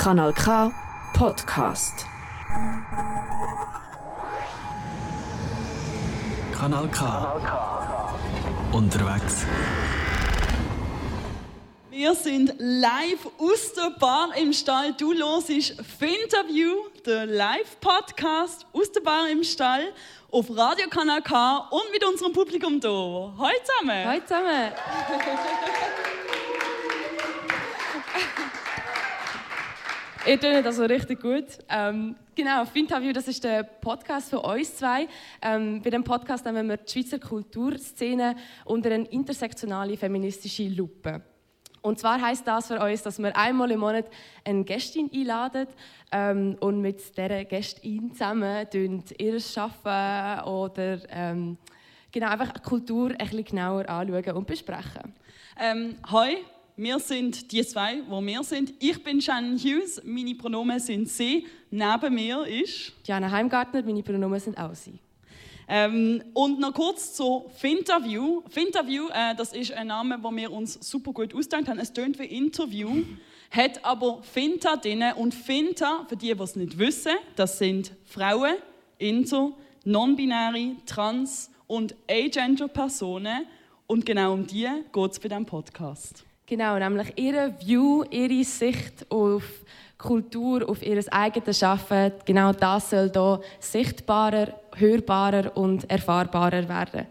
Kanal K Podcast. Kanal K. Unterwegs. Wir sind live aus der Bar im Stall. Du hörst Finterview, der Live-Podcast aus der Bar im Stall auf Radio Kanal K und mit unserem Publikum hier. Hallo zusammen! Hallo zusammen! Ihr tönt also richtig gut. Ähm, genau, Finterview, das ist der Podcast für uns zwei. Ähm, bei dem Podcast nehmen wir die Schweizer Kulturszene unter eine intersektionale feministische Lupe. Und zwar heißt das für uns, dass wir einmal im Monat eine Gästin einladen ähm, und mit dieser Gästin zusammen ihr Arbeiten oder ähm, genau, einfach Kultur ein bisschen genauer anschauen und besprechen. Ähm, hi, wir sind die zwei, wo wir sind. Ich bin Shannon Hughes, meine Pronomen sind sie. Neben mir ist Diana Heimgartner, meine Pronomen sind auch sie. Ähm, und noch kurz zu Finterview. Finterview, äh, das ist ein Name, den wir uns super gut ausgedacht haben. Es tönt wie Interview, hat aber Finta drin. Und Finta, für die, die es nicht wissen, das sind Frauen, Inter, non-binäre, trans und agender-Personen. Und genau um die geht es bei diesem Podcast. Genau, nämlich ihre View, ihre Sicht auf Kultur, auf ihr eigenes Schaffen. Genau das soll hier sichtbarer, hörbarer und erfahrbarer werden.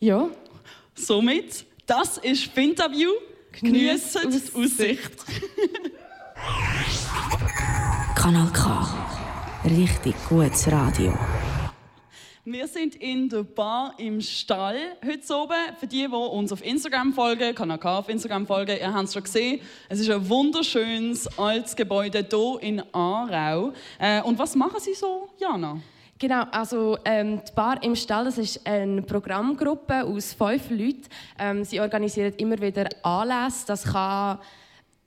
Ja. Somit, das ist Finterview. Geniessen die Aussicht. Kanal K. Richtig gutes Radio. Wir sind in der Bar im Stall heute oben. Für die, die uns auf Instagram folgen, kann auch auf Instagram folgen, ihr habt es schon gesehen. Es ist ein wunderschönes altes Gebäude hier in Aarau. Äh, und was machen Sie so, Jana? Genau, also ähm, die Bar im Stall, das ist eine Programmgruppe aus fünf Leuten. Ähm, sie organisieren immer wieder Anlässe. Das kann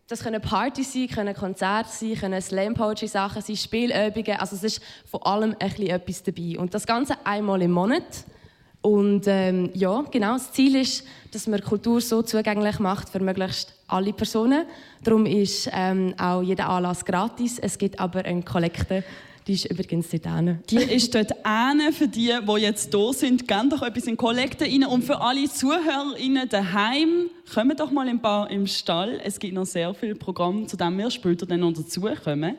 das können Partys sein, können Konzerte sein, können Slam Poetry Sachen sein, Spielübungen. Also es ist vor allem ein etwas dabei. Und das Ganze einmal im Monat. Und ähm, ja, genau. Das Ziel ist, dass man Kultur so zugänglich macht für möglichst alle Personen. Darum ist ähm, auch jeder Anlass gratis. Es gibt aber eine Kollekte die ist übrigens dort hin. Die ist dort hin. Für die, die jetzt hier sind, gehen doch etwas in Kollekte rein. Und für alle ZuhörerInnen daheim, kommen doch mal ein paar im Stall. Es gibt noch sehr viele Programme, zu denen wir später dann noch dazukommen.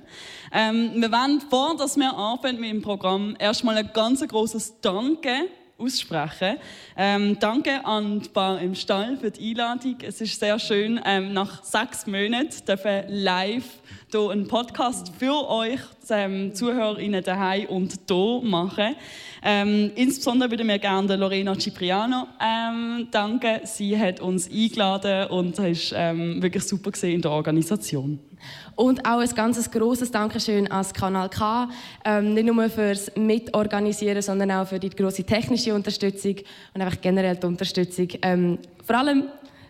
Ähm, wir wollen, vor dass wir anfangen mit dem Programm, erstmal ein ganz großes Danke aussprechen. Ähm, danke an die Bar im Stall für die Einladung. Es ist sehr schön, ähm, nach sechs Monaten dürfen live hier einen Podcast für euch ähm, ZuhörerInnen daheim und hier machen. Ähm, insbesondere würde mir gerne Lorena Cipriano ähm, danken. Sie hat uns eingeladen und es ähm, wirklich super in der Organisation. Und auch ein ganz grosses Dankeschön an Kanal K. Ähm, nicht nur fürs Mitorganisieren, sondern auch für die grosse technische Unterstützung und einfach generell die Unterstützung. Ähm, vor allem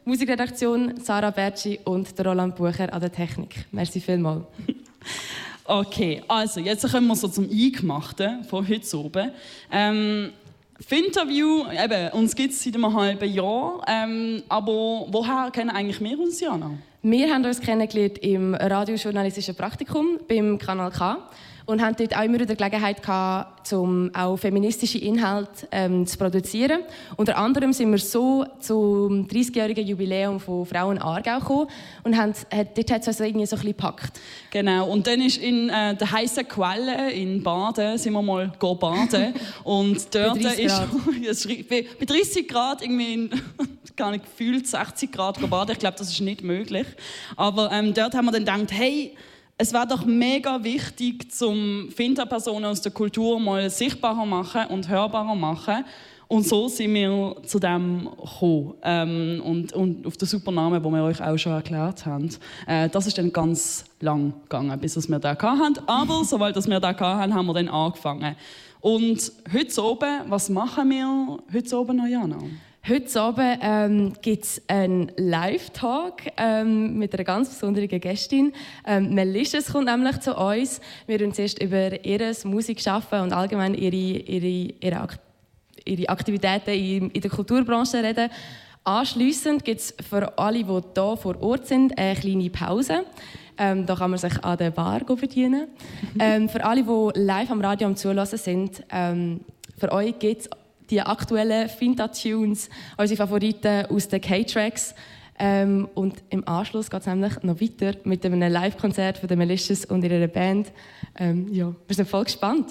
Musikredaktion Sarah Bertschi und der Roland Bucher an der Technik. Merci vielmals. Okay, also jetzt kommen wir so zum Eingemachten von heute oben. Ähm, Finterview, eben, uns gibt es seit einem halben Jahr. Ähm, aber woher kennen eigentlich wir uns, Jana? Wir haben uns kennengelernt im radiojournalistischen Praktikum beim Kanal K und haben dort auch immer wieder Gelegenheit gehabt, um auch feministische Inhalte ähm, zu produzieren. Unter anderem sind wir so zum 30-jährigen Jubiläum von Frauen Aargau gekommen und haben, hat, dort hat es uns irgendwie so ein bisschen gepackt. Genau, und dann ist in äh, der heißen Quelle in Baden, sind wir mal baden und dort bei ist bei 30 Grad irgendwie in, gar nicht gefühlt 60 Grad baden. Ich glaube, das ist nicht möglich. Aber ähm, dort haben wir dann gedacht, hey, es wäre doch mega wichtig, zum Finterpersonen aus der Kultur mal sichtbarer machen und hörbarer machen. Und so sind wir zu dem gekommen. Ähm, und, und auf den Supernamen, den wir euch auch schon erklärt haben. Äh, das ist dann ganz lang gegangen, bis wir da hatten. Aber sobald wir da hatten, haben wir dann angefangen. Und heute oben, was machen wir heute oben noch, Jana? Heute Abend ähm, gibt es einen Live-Talk ähm, mit einer ganz besonderen Gästin. Ähm, Melisches kommt nämlich zu uns. Wir werden zuerst über ihr Musikschaffen und allgemein ihre, ihre, ihre, ihre Aktivitäten in, in der Kulturbranche reden. Anschliessend gibt es für alle, die hier vor Ort sind, eine kleine Pause. Ähm, da kann man sich an der Bar bedienen. ähm, für alle, die live am Radio am Zulassen sind, ähm, für euch gibt es die aktuellen Finta-Tunes, unsere Favoriten aus den K-Tracks. Ähm, und im Anschluss geht es nämlich noch weiter mit einem Live-Konzert von den Melicious und ihrer Band. Ähm, ja, wir sind voll gespannt.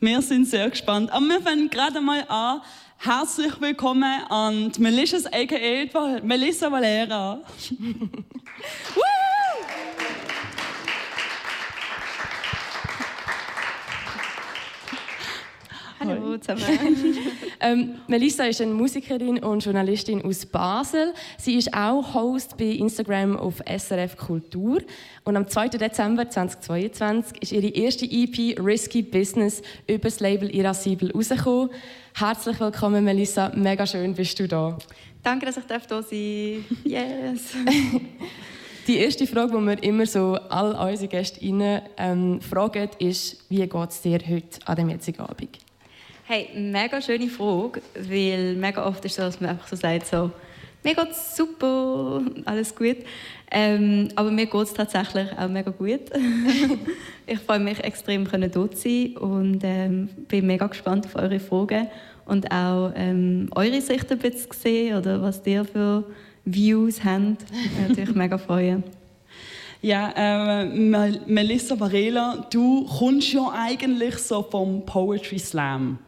Wir sind sehr gespannt. Aber wir fangen gerade mal an. Herzlich willkommen an die Melicious, a.k.a. Melissa Valera. Hallo zusammen. ähm, Melissa ist eine Musikerin und Journalistin aus Basel. Sie ist auch Host bei Instagram auf SRF Kultur. Und am 2. Dezember 2022 ist ihre erste EP Risky Business über das Label Irascible rausgekommen. Herzlich willkommen, Melissa. Mega schön, bist du da. Danke, dass ich hier sein darf. Yes. Die erste Frage, die wir immer so all unsere Gäste ähm, fragen, ist, wie geht es dir heute an dem jetzigen Abend? Hey, mega schöne Frage, weil mega oft ist es so, dass man einfach so sagt, so, mir geht es super, alles gut. Ähm, aber mir geht es tatsächlich auch mega gut. ich freue mich extrem, hier zu sein und ähm, bin mega gespannt auf eure Fragen und auch ähm, eure Sicht ein bisschen sehen oder was ihr für Views habt. Natürlich mega freuen. Ja, äh, Melissa Varela, du kommst ja eigentlich so vom Poetry Slam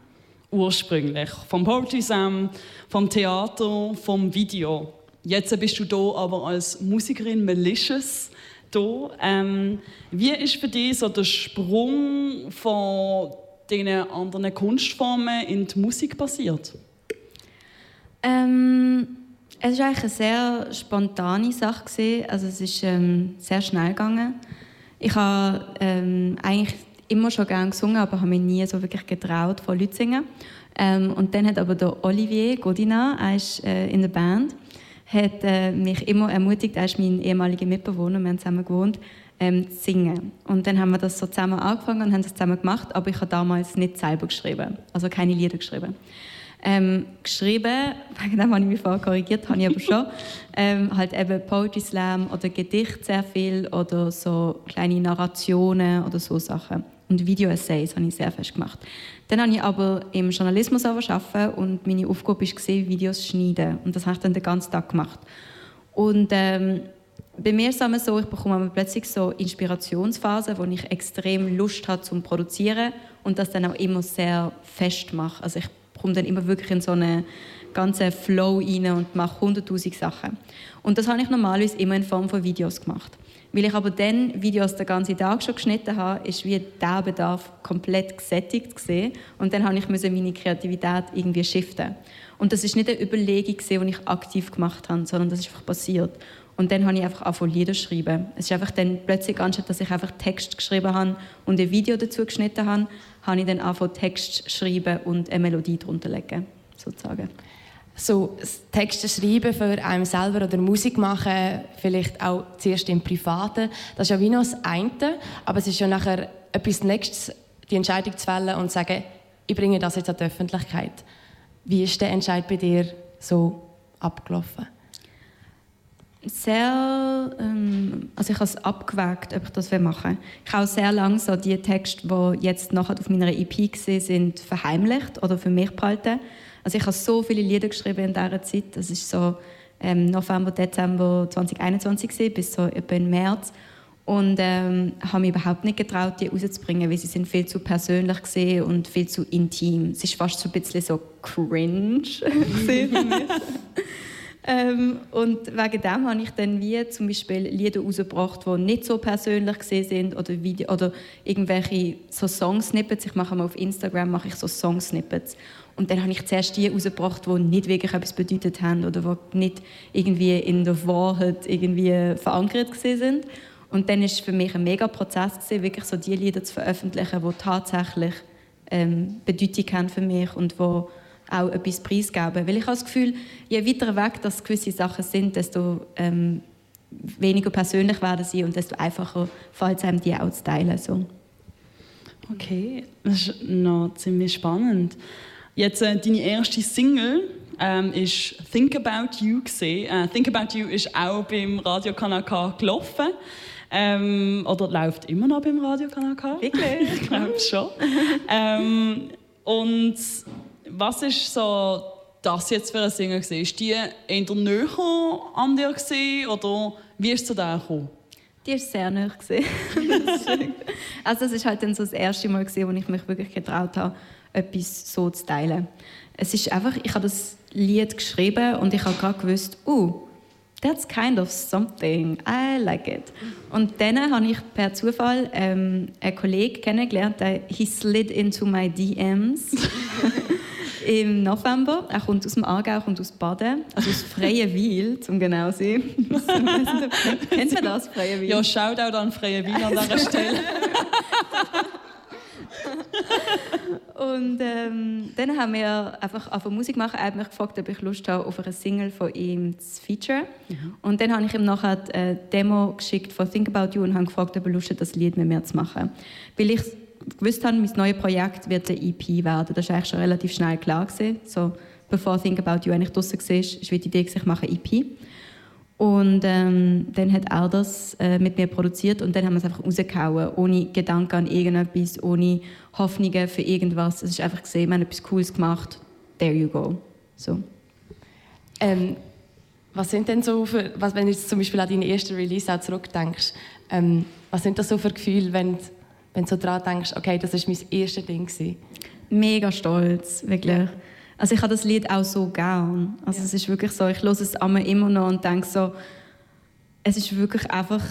ursprünglich. Vom Poetry Slam, vom Theater, vom Video. Jetzt bist du hier aber als Musikerin Malicious. Ähm, wie ist für dich so der Sprung von diesen anderen Kunstformen in die Musik passiert? Ähm, es war eine sehr spontane Sache. Also es ist ähm, sehr schnell gegangen. Ich habe ähm, eigentlich immer schon gerne gesungen, aber habe mich nie so wirklich getraut, vor Leuten zu singen. Ähm, und dann hat aber der Olivier Godina, er ist äh, in der Band, hat äh, mich immer ermutigt, er ist mein ehemaliger Mitbewohner, wir haben zusammen gewohnt, ähm, zu singen. Und dann haben wir das so zusammen angefangen und haben das zusammen gemacht, aber ich habe damals nicht selber geschrieben, also keine Lieder geschrieben. Ähm, geschrieben, wegen dem habe ich mich vorher korrigiert, habe ich aber schon, ähm, halt eben Poetry Slam oder Gedicht sehr viel oder so kleine Narrationen oder so Sachen und Video-Essays habe ich sehr fest gemacht. Dann habe ich aber im Journalismus arbeiten und meine Aufgabe war, Videos zu schneiden. Und das habe ich dann den ganzen Tag gemacht. Und ähm, bei mir ist es so, ich bekomme plötzlich so Inspirationsphasen, wo ich extrem Lust habe zum Produzieren und das dann auch immer sehr fest mache. Also ich komme dann immer wirklich in so einen ganzen Flow rein und mache hunderttausend Sachen. Und das habe ich normalerweise immer in Form von Videos gemacht. Weil ich aber dann Videos den ganzen Tag schon geschnitten habe, ist wie der Bedarf komplett gesättigt gesehen und dann habe ich meine Kreativität irgendwie shiften. Und das ist nicht eine Überlegung die ich aktiv gemacht habe, sondern das ist einfach passiert. Und dann habe ich einfach angefangen Lieder zu schreiben. Es ist einfach dann plötzlich anstatt, dass ich einfach Text geschrieben habe und ein Video dazu geschnitten habe, habe ich dann angefangen Text zu schreiben und eine Melodie drunter legen, sozusagen so Texte schreiben für einen selber oder Musik machen, vielleicht auch zuerst im Privaten, das ist ja wie noch das eine, aber es ist ja nachher etwas Nächstes, die Entscheidung zu fällen und zu sagen, ich bringe das jetzt an die Öffentlichkeit. Wie ist der Entscheid bei dir so abgelaufen? Sehr, ähm, also ich habe es abgewägt, ob ich das machen will. Ich habe auch sehr lange so die Texte, die jetzt nachher auf meiner EP gesehen sind, verheimlicht oder für mich behalten also ich habe so viele Lieder geschrieben in dieser Zeit. Das ist so ähm, November, Dezember 2021 gewesen, bis so etwa im März. Und ähm, habe mich überhaupt nicht getraut, die rauszubringen, weil sie sind viel zu persönlich gesehen und viel zu intim. Es ist fast so ein bisschen so cringe ähm, und wegen dem habe ich dann wie zum Beispiel Lieder rausgebracht, die nicht so persönlich gesehen sind oder, Video, oder irgendwelche so Song-Snippets. Ich mache mal auf Instagram mache ich so Song-Snippets. Und dann habe ich zuerst die herausgebracht, die nicht wirklich etwas bedeutet haben oder die nicht irgendwie in der Wahrheit irgendwie verankert sind. Und dann ist für mich ein mega Prozess gewesen, wirklich so die Lieder zu veröffentlichen, die tatsächlich ähm, Bedeutung haben für mich und die auch etwas preisgeben. Weil ich habe das Gefühl, je weiter weg dass gewisse Sachen sind, desto ähm, weniger persönlich werden sie und desto einfacher fällt es einem, die auch zu teilen. So. Okay, das ist noch ziemlich spannend. Jetzt äh, deine erste Single ähm, ist Think About You gesehen. Äh, Think About You ist auch beim Radiokanal K gelaufen. Ähm, oder läuft immer noch beim Radiokanal K. Wirklich? ich glaube schon. ähm, und was ist so das jetzt für ein Single gewesen? Ist die in der Nähe an dir gewesen, oder wie ist es zu der gekommen? Die war sehr nah. also es war halt dann so das erste Mal, gewesen, wo ich mich wirklich getraut habe, etwas so zu teilen. Es ist einfach, ich habe das Lied geschrieben und ich habe gerade gewusst, oh, that's kind of something, I like it. Und dann habe ich per Zufall ähm, einen Kollegen kennengelernt, der he slid into my DMs im November. Er kommt aus dem Aargau, kommt aus Baden, also aus Freienwil, um genau zu sein. Kennt man das, Freienwil? Ja, Shoutout an Freie Wien an dieser Stelle. Und ähm, dann haben wir einfach auf Musik machen. Er hat mich gefragt, ob ich Lust habe, auf eine Single von ihm zu featuren. Und dann habe ich ihm nachher eine Demo geschickt von Think About You und habe gefragt, ob er Lust hat, das Lied mit mir zu machen. Weil ich gewusst habe, mein neues Projekt wird eine EP werden. Das war eigentlich schon relativ schnell klar. Gewesen. So, bevor Think About You eigentlich draussen war, war die Idee, ich mache eine EP. Und ähm, dann hat er das äh, mit mir produziert und dann haben wir es einfach rausgehauen, ohne Gedanken an irgendetwas, ohne Hoffnungen für irgendwas. Es ist einfach gesehen, wir haben etwas Cooles gemacht, there you go. So. Ähm, was sind denn so für, was, wenn du jetzt zum Beispiel an deinen ersten Release auch zurückdenkst, ähm, was sind das so für Gefühle, wenn, du- wenn du so daran denkst, okay, das war mein erstes Ding gewesen? Mega stolz, wirklich. Also ich habe das Lied auch so gern. Also es ist wirklich so, ich höre es immer noch und denke so, es ist wirklich einfach,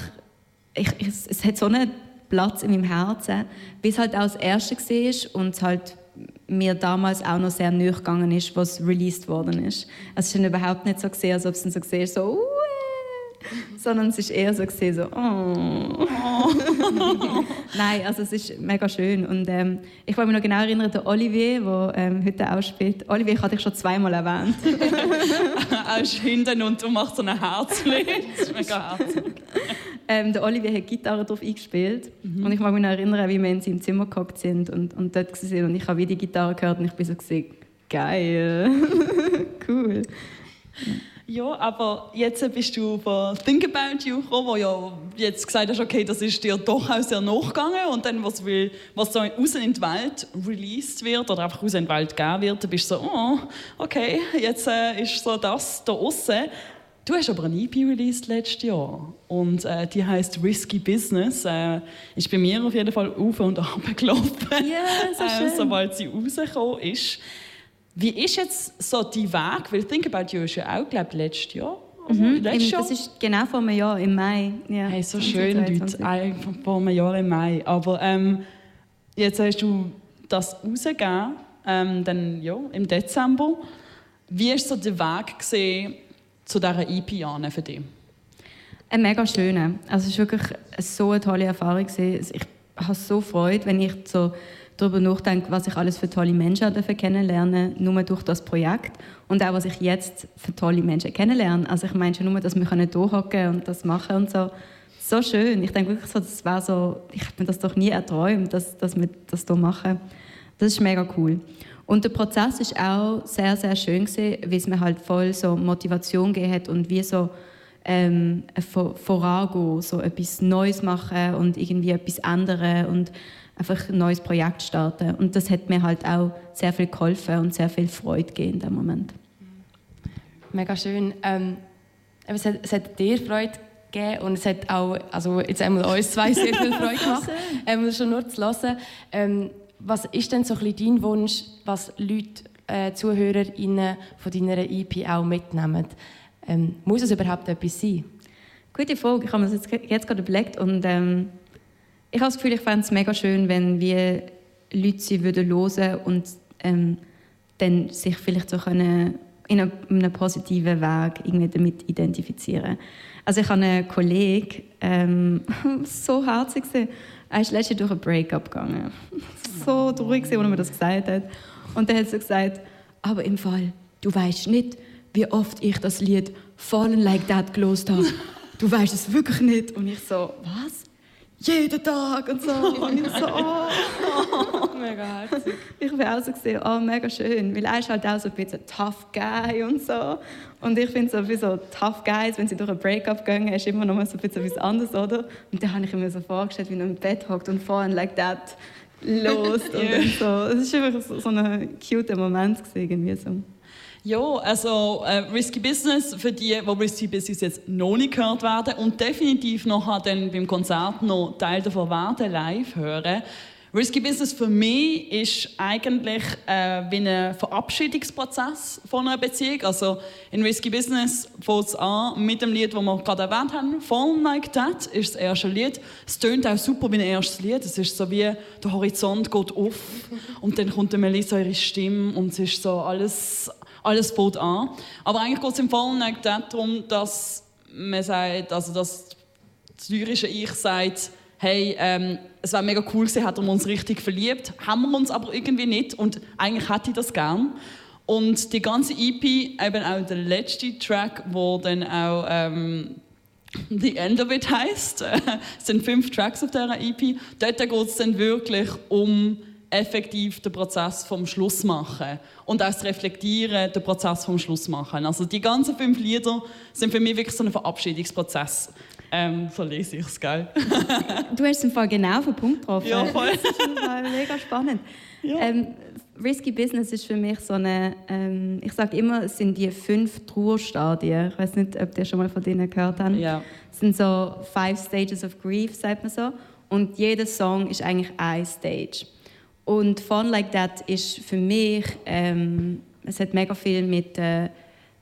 ich, ich, es, hat so einen Platz in meinem Herzen, wie es halt auch das erste war und es halt mir damals auch noch sehr nahe gegangen ist, was released worden ist. Also es ist dann überhaupt nicht so gesehen, als ob es dann so gesehen so, sondern es ist eher so gesehen so, oh. Nein, also es ist mega schön und ähm, ich kann mich noch genau erinnern, der Olivier, der ähm, heute auch spielt. Olivier hatte ich schon zweimal erwähnt. er ist hinten und du machst so ein Herzchen. Das ist mega herzig. Ähm, der Olivier hat Gitarre drauf eingespielt. Und ich kann mich noch erinnern, wie wir in seinem Zimmer gehockt sind und, und dort waren und ich habe wie die Gitarre gehört und ich bin so gesehen, geil, cool. Ja, aber jetzt bist du von Think About You gekommen, wo ja jetzt gesagt hast, okay, das ist dir doch auch sehr nachgegangen. Und dann, was, will, was so raus in die Welt released wird oder einfach raus in die Welt gegeben wird, dann bist du so, oh, okay, jetzt äh, ist so das da aussen. Du hast aber eine EP released letztes Jahr und äh, die heißt Risky Business. Äh, ist bei mir auf jeden Fall auf und ab gelaufen, Ja, so äh, sobald sie rausgekommen ist. Wie ist jetzt so dein Weg? Weil Think About You ist ja auch, glaube letztes Jahr. Also, letztes Jahr. das ist genau vor einem Jahr, im Mai. Ja, Hey, so schön, Leute. 2022. Einfach vor einem Jahr im Mai. Aber ähm, jetzt hast du das rausgegeben, ähm, dann, ja, im Dezember. Wie war so der Weg gesehen zu dieser EP an für dich? Ein mega schöner. Also es war wirklich so eine tolle Erfahrung. Ich habe so Freude, wenn ich so darüber nachdenke, was ich alles für tolle Menschen kennenlernen nur durch das Projekt. Und auch, was ich jetzt für tolle Menschen kennenlerne. Also ich meine schon nur, dass wir hier hocken und das machen und so. So schön. Ich denke wirklich so, das war so, ich habe mir das doch nie erträumt, dass, dass wir das hier machen. Das ist mega cool. Und der Prozess ist auch sehr, sehr schön gewesen, weil es mir halt voll so Motivation gegeben hat und wie so ähm, vorangehen, so etwas Neues machen und irgendwie etwas ändern und einfach ein neues Projekt starten. Und das hat mir halt auch sehr viel geholfen und sehr viel Freude gegeben in dem Moment. Mega schön. Ähm, aber es, hat, es hat dir Freude gegeben und es hat auch, also jetzt einmal uns zwei sehr viel Freude gemacht, ähm, schon nur zu hören. Ähm, was ist denn so ein dein Wunsch, was Leute, äh, ZuhörerInnen von deiner EP auch mitnehmen? Ähm, muss es überhaupt etwas sein? Gute Frage. Ich habe mir das jetzt, gerade überlegt und ähm, ich habe das Gefühl, ich fände es mega schön, wenn wir Leute sie würden hören und ähm, dann sich vielleicht so können in einem, in einem positiven Weg irgendwie damit identifizieren. Also ich habe einen Kollegen, ähm, so herzig gesehen. Er ist letztens durch ein Breakup gegangen. So traurig als er mir das gesagt hat. Und dann hat so gesagt, aber im Fall, du weißt nicht, wie oft ich das Lied Fallen Like That gelost habe. Du weißt es wirklich nicht. Und ich so, was? Jeden Tag und so. Und ich so, oh. Mega herzig. Ich bin auch so gesehen, oh, mega schön, weil er ist halt auch so ein bisschen tough guy und so. Und ich finde so, wie so tough guys, wenn sie durch ein Breakup gehen, ist immer noch mal so ein bisschen etwas anderes, oder? Und dann habe ich mir so vorgestellt, wie er im Bett hockt und vorhin like that lost und dann so. Es war einfach so, so ein cute Moment gewesen, irgendwie so. Ja, also äh, Risky Business für die, die Risky Business jetzt noch nicht gehört werden und definitiv noch dann beim Konzert noch Teil davon werden, live hören. Risky Business für mich ist eigentlich äh, wie ein Verabschiedungsprozess von einer Beziehung. Also in Risky Business fängt es an mit dem Lied, das wir gerade erwähnt haben. Fall Like That ist das erste Lied. Es tönt auch super wie ein erstes Lied. Es ist so wie der Horizont geht auf und dann kommt Melissa ihre Stimme und es ist so alles alles fängt an. Aber eigentlich geht es im Fall nicht darum, dass man sagt, also das lyrische Ich sagt, hey, ähm, es wäre mega cool gewesen, hätten wir uns richtig verliebt, haben wir uns aber irgendwie nicht und eigentlich hätte ich das gern. Und die ganze EP, eben auch der letzte Track, wo dann auch ähm, The End of It heißt, es sind fünf Tracks auf dieser EP, dort geht es dann wirklich um effektiv den Prozess vom Schluss machen und auch das Reflektieren, den Prozess vom Schluss machen. Also die ganzen fünf Lieder sind für mich wirklich so ein Verabschiedungsprozess. Ähm, so lese ich es, gell? du hast im Fall genau auf den Punkt getroffen. Ja, voll. Das ist mega spannend. Ja. Ähm, Risky Business ist für mich so eine, ähm, ich sage immer, es sind die fünf Trauerstadien. Ich weiß nicht, ob ihr schon mal von denen gehört habt. Ja. Es sind so five stages of grief, sagt man so. Und jeder Song ist eigentlich ein Stage. Und Fun Like That ist für mich, ähm, es hat mega viel mit, äh,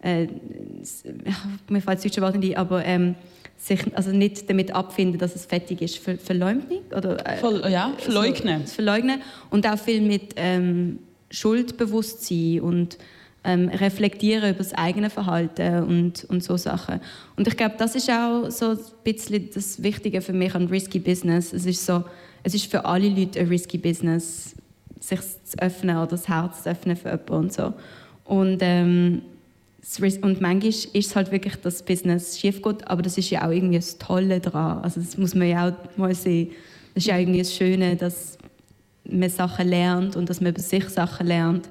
äh, mir fällt das deutsche Wort nicht aber ähm, sich also nicht damit abfinden, dass es fertig ist. Ver Verleumdung? Oder, äh, Ver ja, verleugnen. So, verleugnen. Und auch viel mit ähm, Schuldbewusstsein und ähm, reflektieren über das eigene Verhalten und, und so Sachen. Und ich glaube, das ist auch so ein bisschen das Wichtige für mich an Risky Business. Es ist so, es ist für alle Leute ein risky Business, sich zu öffnen oder das Herz zu öffnen für jemanden und so. Und, ähm, und manchmal ist es halt wirklich, dass das Business schief geht, aber das ist ja auch irgendwie das Tolle daran. Also das muss man ja auch mal sehen. Das ist ja irgendwie das Schöne, dass man Sachen lernt und dass man über sich Sachen lernt.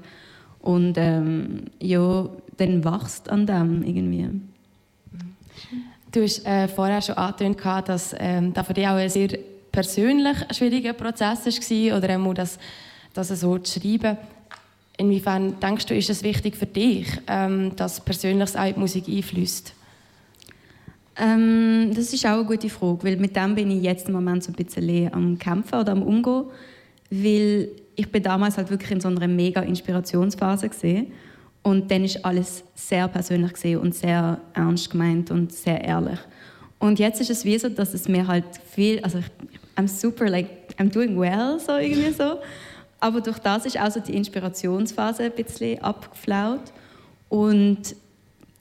Und ähm, ja, dann wächst an dem irgendwie. Du hast äh, vorher schon angetönt, dass ähm, da für dich auch sehr persönlich ein schwieriger Prozess war oder auch das, das so zu schreiben. Inwiefern denkst du, ist es wichtig für dich, ähm, dass Persönliches auch in die Musik einfließt? Ähm, das ist auch eine gute Frage, weil mit dem bin ich jetzt im Moment so ein bisschen am Kämpfen oder am Umgehen, weil ich bin damals halt wirklich in so einer mega Inspirationsphase gesehen und dann ist alles sehr persönlich gesehen und sehr ernst gemeint und sehr ehrlich. Und jetzt ist es wie so, dass es mir halt viel, also ich, I'm super, like, I'm doing well, so irgendwie so. Aber durch das ist auch so die Inspirationsphase ein bisschen abgeflaut. Und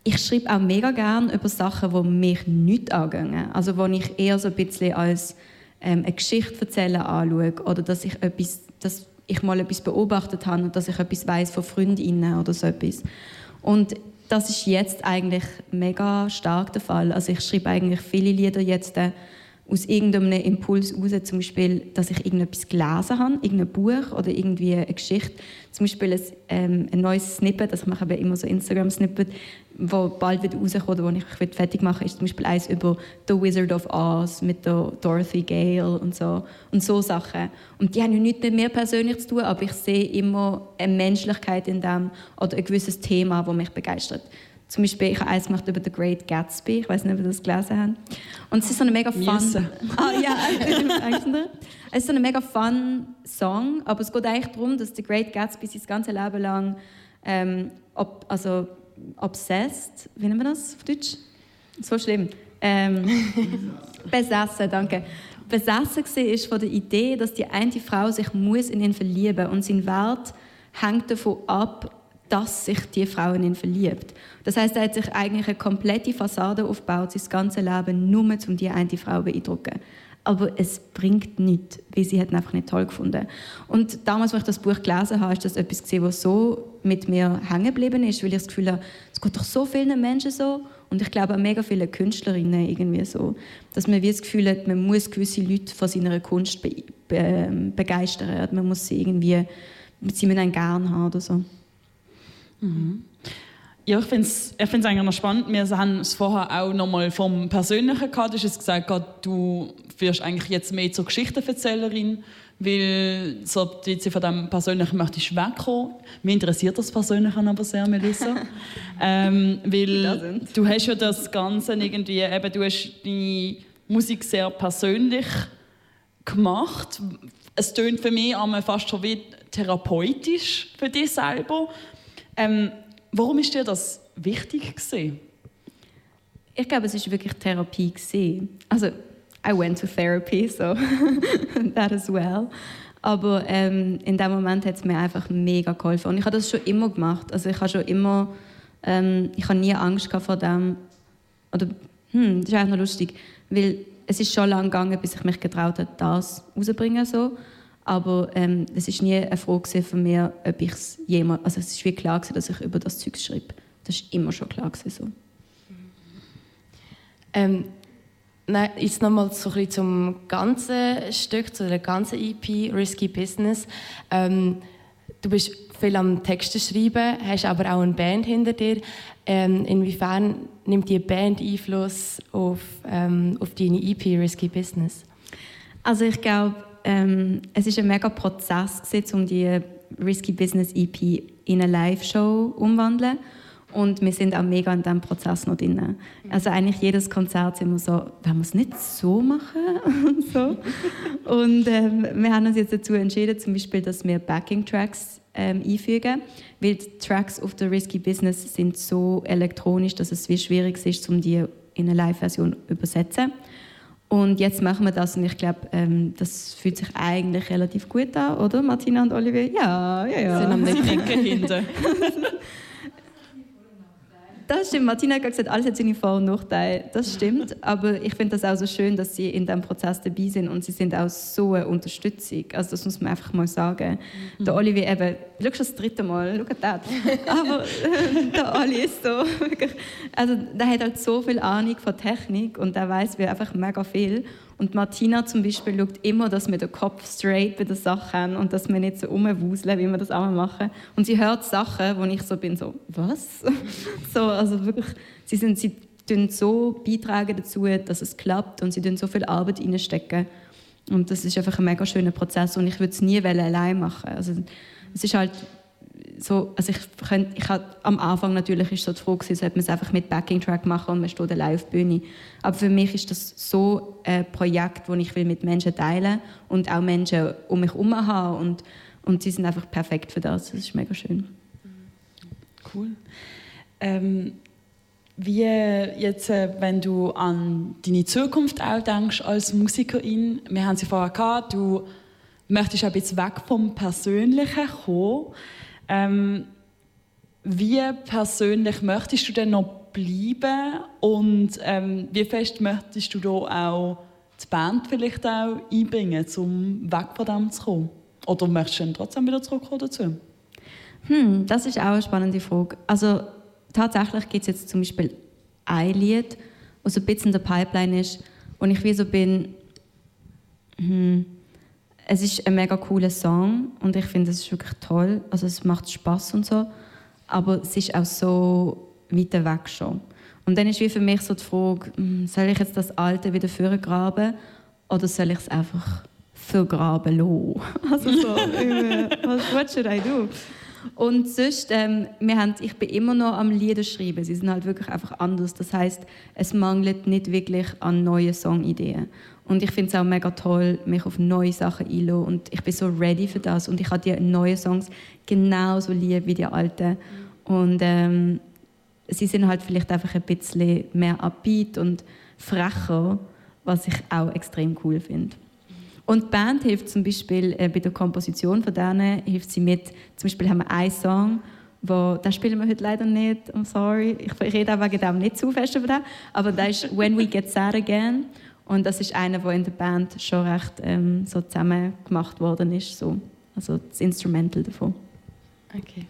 ich schreibe auch mega gerne über Sachen, die mich nicht angehen. Also wo ich eher so ein bisschen als ähm, eine Geschichte erzählen anschaue oder dass ich etwas, dass ich mal etwas beobachtet habe und dass ich etwas weiß von Freundinnen oder so etwas. Und das ist jetzt eigentlich mega stark der Fall. Also ich schreibe eigentlich viele Lieder jetzt äh, aus irgendeinem Impuls heraus, zum Beispiel, dass ich irgendetwas gelesen habe, irgendein Buch oder irgendwie eine Geschichte. Zum Beispiel ein, ähm, ein neues Snippet, also ich immer so Instagram-Snippet, wo bald wieder rauskommt, wo ich fertig mache, ist zum Beispiel eins über The Wizard of Oz mit der Dorothy Gale und so und so Sachen. Und die haben ja nichts mit mir persönlich zu tun, aber ich sehe immer eine Menschlichkeit in dem oder ein gewisses Thema, das mich begeistert. Zum Beispiel, ich habe eins gemacht über The Great Gatsby. Ich weiß nicht, ob ihr das gelesen habt. Und es ist so ein mega fun... ah, ja, es ist so ein mega fun Song, aber es geht eigentlich darum, dass The Great Gatsby sein ganzes Leben lang ähm, ob, also obsessed, wie nennen wir das auf Deutsch? So schlimm. Ähm, besessen, danke. Besessen war von der Idee, dass die eine Frau sich muss in ihn verlieben muss und sein Wert hängt davon ab, dass sich die Frau in ihn verliebt. Das heißt, er hat sich eigentlich eine komplette Fassade aufgebaut, sein ganzes Leben nur um die eine Frau zu beeindrucken. aber es bringt nichts, weil sie hat ihn einfach nicht toll gefunden. Und damals, als ich das Buch gelesen habe, ist das etwas gesehen, was so mit mir hängen geblieben ist, weil ich das Gefühl habe, es geht doch so vielen Menschen so und ich glaube auch mega vielen Künstlerinnen irgendwie so, dass man wie das Gefühl hat, man muss gewisse Leute von seiner Kunst be be begeistern, man muss sie irgendwie, sie müssen einen gern haben oder so. Mhm. Ja, ich finde es ich eigentlich noch spannend. Wir haben es vorher auch noch mal vom Persönlichen gehabt. Du hast gesagt, du wirst eigentlich jetzt mehr zur Geschichtenverzählerin, weil so die von dem Persönlichen möchtest wegkommen. Mich interessiert das Persönliche aber sehr, Melissa. ähm, weil du hast ja das Ganze irgendwie, eben, du hast deine Musik sehr persönlich gemacht. Es tönt für mich fast schon wie therapeutisch für dich selber. Ähm, Warum ist dir das wichtig gewesen? Ich glaube, es ist wirklich Therapie gewesen. Also, I went to therapy, so that as well. Aber ähm, in dem Moment hat es mir einfach mega geholfen. Und ich habe das schon immer gemacht. Also ich habe schon immer, ähm, ich habe nie Angst vor dem. Oder, hm, das ist eigentlich noch lustig, weil es ist schon lange gegangen, bis ich mich getraut habe, das rauszubringen so. Aber ähm, es ist nie eine Frage von mir, ob ich es jemals... Also es ist wie klar gewesen, dass ich über das Zeug schreibe. Das ist immer schon klar gewesen, so. Ähm, nein, jetzt nochmal so ein zum ganzen Stück, zu der ganzen EP Risky Business. Ähm, du bist viel am Texte schreiben, hast aber auch eine Band hinter dir. Ähm, inwiefern nimmt die Band Einfluss auf, ähm, auf deine EP Risky Business? Also ich glaube, ähm, es ist ein mega Prozess gewesen, um die Risky Business EP in eine Live-Show umwandeln. Und wir sind auch mega in diesem Prozess noch drin. Also eigentlich jedes Konzert sind wir so, wollen wir es nicht so machen? und so. Und ähm, wir haben uns jetzt dazu entschieden, zum Beispiel, dass wir Backing-Tracks ähm, einfügen. Weil die Tracks auf der Risky Business sind so elektronisch, dass es wie schwierig ist, um die in eine Live-Version zu übersetzen. Und jetzt machen wir das und ich glaube, ähm, das fühlt sich eigentlich relativ gut an, oder Martina und Olivier? Ja, ja, ja. Sind am Nicken hinten. Das stimmt. Martina hat gesagt, alles hat seine Vor- und Nachteile. Das stimmt. Aber ich finde das auch so schön, dass sie in diesem Prozess dabei sind und sie sind auch so eine Unterstützung. Also das muss man einfach mal sagen. Mhm. Der Olivier eben, schau das dritte Mal, schau das. Aber äh, der Oli ist so, also der hat halt so viel Ahnung von Technik und der weiß wie einfach mega viel. Und Martina zum Beispiel schaut immer, dass wir den Kopf straight bei den Sachen haben und dass wir nicht so rumwuseln, wie wir das auch machen. Und sie hört Sachen, wo ich so bin, so, was? so, also wirklich, sie, sind, sie tun so beitragen dazu, dass es klappt und sie tun so viel Arbeit reinstecken. Und das ist einfach ein mega schöner Prozess und ich würde es nie allein machen. Also, es ist halt so, also ich, könnte, ich hatte, am Anfang natürlich ist so die Frage, sollte man es einfach mit Backing Track machen und man steht der Bühne. Aber für mich ist das so ein Projekt, das ich will mit Menschen teilen und auch Menschen um mich herum haben und, und sie sind einfach perfekt für das. Das ist mega schön. Cool. Ähm, wie jetzt, äh, wenn du an deine Zukunft auch denkst als Musikerin, wir haben sie vorher gehabt, du möchtest ein bisschen weg vom Persönlichen kommen. Ähm, wie persönlich möchtest du denn noch bleiben und ähm, wie fest möchtest du da auch die Band vielleicht auch einbringen, um weg von dem zu kommen? Oder möchtest du dann trotzdem wieder zurückkommen dazu? Hm, das ist auch eine spannende Frage. Also tatsächlich gibt es jetzt zum Beispiel ein Lied, das so ein bisschen in der Pipeline ist, und ich wie so bin, hm, es ist ein mega cooler Song und ich finde es ist wirklich toll. Also es macht Spaß und so, aber es ist auch so weit weg schon. Und dann ist wie für mich so die Frage, hm, soll ich jetzt das Alte wieder vorgraben oder soll ich es einfach vergraben lassen? Also so, was what should I do? Und sonst, ähm, wir haben, ich bin immer noch am Lieder schreiben. Sie sind halt wirklich einfach anders. Das heißt, es mangelt nicht wirklich an neuen Songideen. Und ich finde es auch mega toll, mich auf neue Sachen einzulassen. Und ich bin so ready für das. Und ich habe die neuen Songs genauso lieb wie die alten. Und ähm, sie sind halt vielleicht einfach ein bisschen mehr upbeat und frecher, was ich auch extrem cool finde. Und die Band hilft zum Beispiel äh, bei der Komposition von denen, hilft sie mit. Zum Beispiel haben wir einen Song, wo, den spielen wir heute leider nicht, I'm sorry, ich, rede auch wegen dem nicht zu fest über den, aber das ist «When We Get Sad Again» Und das ist einer, der in der Band schon recht ähm, so zusammen gemacht worden ist. So. Also das Instrumental davon. Okay.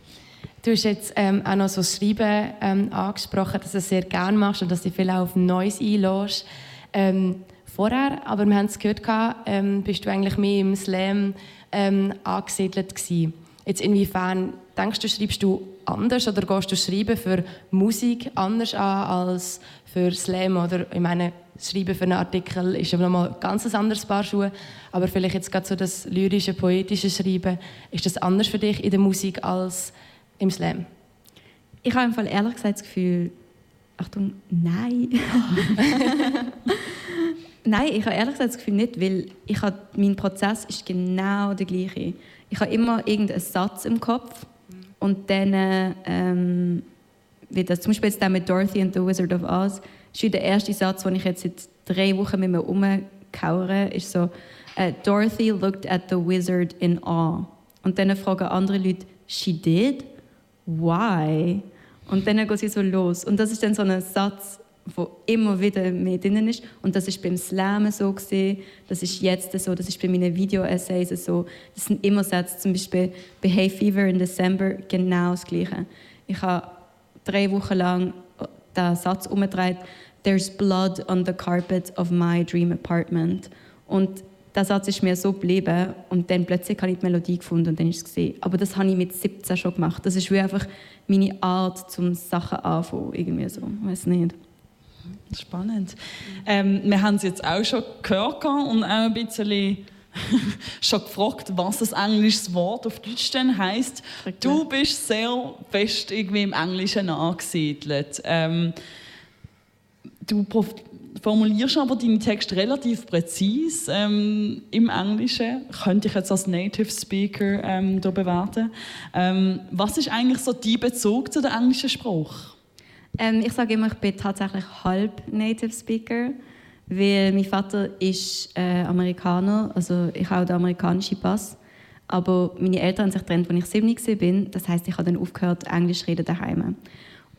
Du hast jetzt ähm, auch noch so das Schreiben ähm, angesprochen, dass du es sehr gerne machst und dass du viel auf Neues einlässt. Ähm, vorher, aber wir haben es gehört, ähm, bist du eigentlich mehr im Slam ähm, angesiedelt gewesen. Jetzt inwiefern denkst du, schreibst du anders oder gehst du schreiben für Musik anders an als für Slam oder ich meine Schreiben für einen Artikel ist ja nochmal ein ganz anderes Paar Schuhe, aber vielleicht jetzt gerade so das lyrische, poetische Schreiben, ist das anders für dich in der Musik als im Slam? Ich habe im Fall ehrlich gesagt das Gefühl, Achtung, nein. nein, ich habe ehrlich gesagt das Gefühl nicht, weil ich habe, mein Prozess ist genau der gleiche. Ich habe immer irgendeinen Satz im Kopf und dann, ähm, wie das zum Beispiel jetzt der mit Dorothy and the Wizard of Oz, ist der erste Satz, den ich jetzt seit drei Wochen mit mir umkauere, ist so, uh, Dorothy looked at the wizard in awe. Und dann fragen andere Leute, she did? Why? Und dann geht sie so los. Und das ist dann so ein Satz, der immer wieder mehr drin ist. Und das ist beim Slammen so gesehen, das ist jetzt so, das ist bei meinen Video-Essays so. Das sind immer Sätze, zum Beispiel bei Hay Fever in December genau das Gleiche. Ich habe drei Wochen lang den Satz umgedreht, There's blood on the carpet of my dream apartment. Und der Satz ist mir so geblieben und dann plötzlich habe ich die Melodie gefunden und dann ist es gesehen. Aber das habe ich mit 17 schon gemacht. Das ist wie einfach meine Art, zum Sachen anfangen, irgendwie so. Weiß nicht. Spannend. Ähm, wir haben es jetzt auch schon gehört und auch ein bisschen schon gefragt, was das englische Wort auf Deutsch denn heisst. Du bist sehr fest irgendwie im Englischen angesiedelt. Ähm, du formulierst aber deinen Text relativ präzise ähm, im Englischen. Könnte ich jetzt als Native Speaker ähm, da bewerten. Ähm, was ist eigentlich so dein Bezug zu der englischen Sprache? Ähm, ich sage immer, ich bin tatsächlich halb Native Speaker, weil mein Vater ist äh, Amerikaner, also ich habe den amerikanischen Pass. Aber meine Eltern haben sich getrennt, als ich 7 war. Das heißt, ich habe dann aufgehört, Englisch zu reden daheim.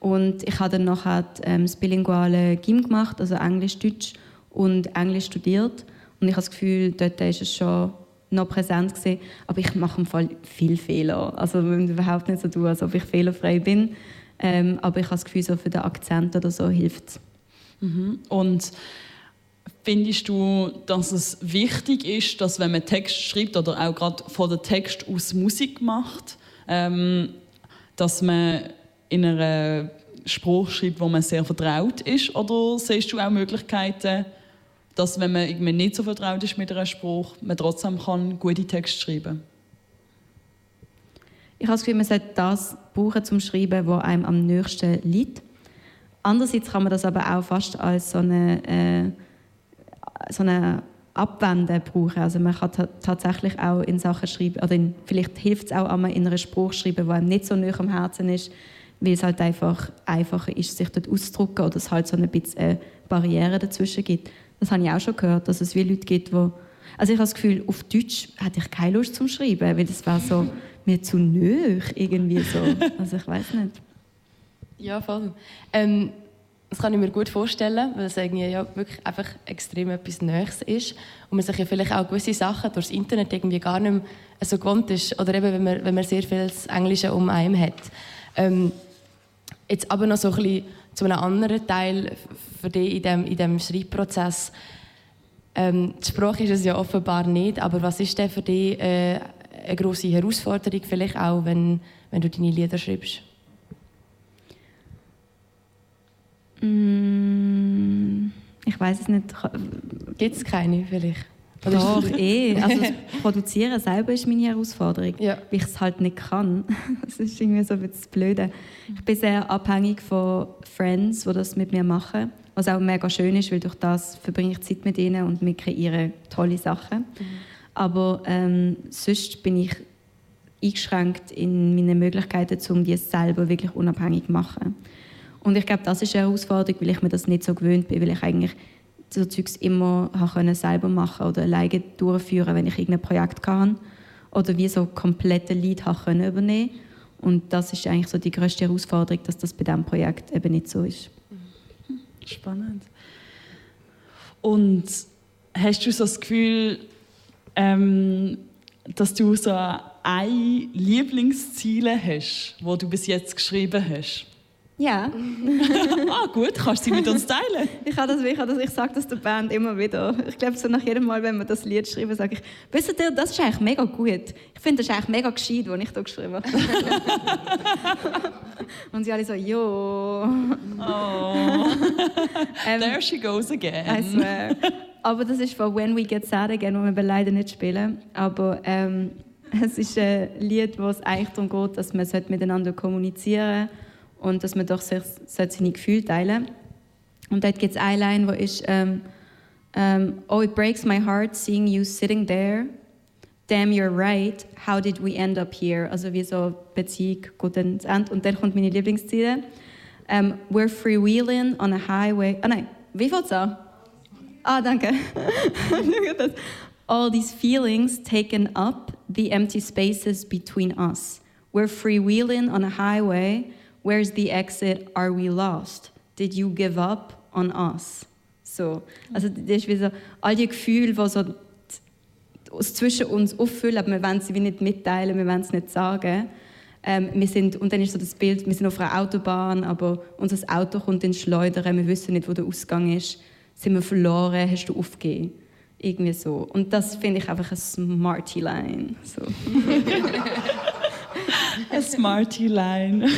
Und ich habe dann nachher ähm, das bilinguale Gym gemacht, also Englisch-Deutsch und Englisch studiert. Und ich habe das Gefühl, dort ist es schon noch präsent gewesen. Aber ich mache im Fall viel Fehler. Also überhaupt nicht so tun, als ob ich fehlerfrei bin. Ähm, aber ich habe das Gefühl, so für den Akzent oder so hilft es. Mhm. Und findest du, dass es wichtig ist, dass wenn man Text schreibt oder auch gerade von der Text aus Musik macht, ähm, dass man in einer Spruch schreibt, wo man sehr vertraut ist? Oder siehst du auch Möglichkeiten, dass wenn man irgendwie nicht so vertraut ist mit einem Spruch, man trotzdem kann gute Texte schreiben kann? Ich habe das Gefühl, man sollte das brauchen zum Schreiben, was einem am nächsten liegt. Andererseits kann man das aber auch fast als so eine, äh, so eine Abwenden brauchen. Also man kann tatsächlich auch in Sachen schreiben, oder in, vielleicht hilft es auch einmal in einem Spruch schreiben, der einem nicht so nah am Herzen ist, weil es halt einfach einfacher ist, sich dort auszudrücken oder es halt so ein bisschen eine Barriere dazwischen gibt. Das habe ich auch schon gehört, dass es wie Leute gibt, die also ich habe das Gefühl, auf Deutsch hätte ich keine Lust zum Schreiben, weil das war so mir zu nöch irgendwie so. Also ich weiß nicht. Ja, voll. Ähm, das kann ich mir gut vorstellen, weil es irgendwie ja wirklich einfach extrem etwas Neues ist und man sich ja vielleicht auch gewisse Sachen durch das Internet irgendwie gar nicht mehr so gewohnt ist oder eben wenn man, wenn man sehr viel Englische um einen hat. Ähm, jetzt aber noch so ein bisschen zu einem anderen Teil für dich in dem, in dem Schreibprozess. Ähm, die Sprache ist es ja offenbar nicht, aber was ist denn für dich äh, eine große Herausforderung, vielleicht auch, wenn, wenn du deine Lieder schreibst? Mm, ich weiß es nicht. Gibt es keine vielleicht? Oder Doch, eh. Also das Produzieren selber ist meine Herausforderung, ja. weil ich es halt nicht kann. Das ist irgendwie so ein bisschen blöde. Ich bin sehr abhängig von Friends, die das mit mir machen, was auch mega schön ist, weil durch das verbringe ich Zeit mit ihnen und wir kreieren tolle Sachen. Mhm. Aber ähm, sonst bin ich eingeschränkt in meinen Möglichkeiten, um die selber wirklich unabhängig zu machen. Und ich glaube, das ist eine Herausforderung, weil ich mir das nicht so gewöhnt bin, weil ich eigentlich so Zeugs immer können selber machen oder alleine durchführen, wenn ich irgendein Projekt kann oder wie so komplette Lied können übernehmen. Und das ist eigentlich so die größte Herausforderung, dass das bei diesem Projekt eben nicht so ist. Spannend. Und hast du so das Gefühl, ähm, dass du so ein Lieblingsziele hast, wo du bis jetzt geschrieben hast? Ja. ah, gut, kannst du sie mit uns teilen? ich habe das, ich, habe das, ich sage das der Band immer wieder. Ich glaube, so nach jedem Mal, wenn wir das Lied schreiben, sage ich, wisst ihr, das ist eigentlich mega gut. Ich finde, das ist eigentlich mega gescheit, was ich da geschrieben habe. Und sie alle so, jo. Oh. Ähm, There she goes again. I swear. Aber das ist von When We Get Sad Again, wo wir leider nicht spielen. Aber ähm, es ist ein Lied, wo es eigentlich darum geht, dass man miteinander kommunizieren und dass man doch sich, seine Gefühle teilen Und dort gibt es eine Line, wo ist ähm, ähm, Oh, it breaks my heart seeing you sitting there. Damn, you're right. How did we end up here? Also wie so Beziehung geht dann zu Ende. Und dann kommt meine Lieblingsziele. Um, we're freewheeling on a highway. Ah nein, wie fängt's an? Ah, danke. All these feelings taken up the empty spaces between us. We're freewheeling on a highway Where's the exit? Are we lost? Did you give up on us? So. Also, das ist wie so, all die Gefühle, die so zwischen uns auffüllen, aber wir wollen sie wie nicht mitteilen, wir wollen es nicht sagen. Ähm, wir sind, und dann ist so das Bild, wir sind auf einer Autobahn, aber unser Auto kommt ins Schleudern, wir wissen nicht, wo der Ausgang ist. Sind wir verloren? Hast du aufgegeben? Irgendwie so. Und das finde ich einfach ein smarty Line. So. Eine smarty Line.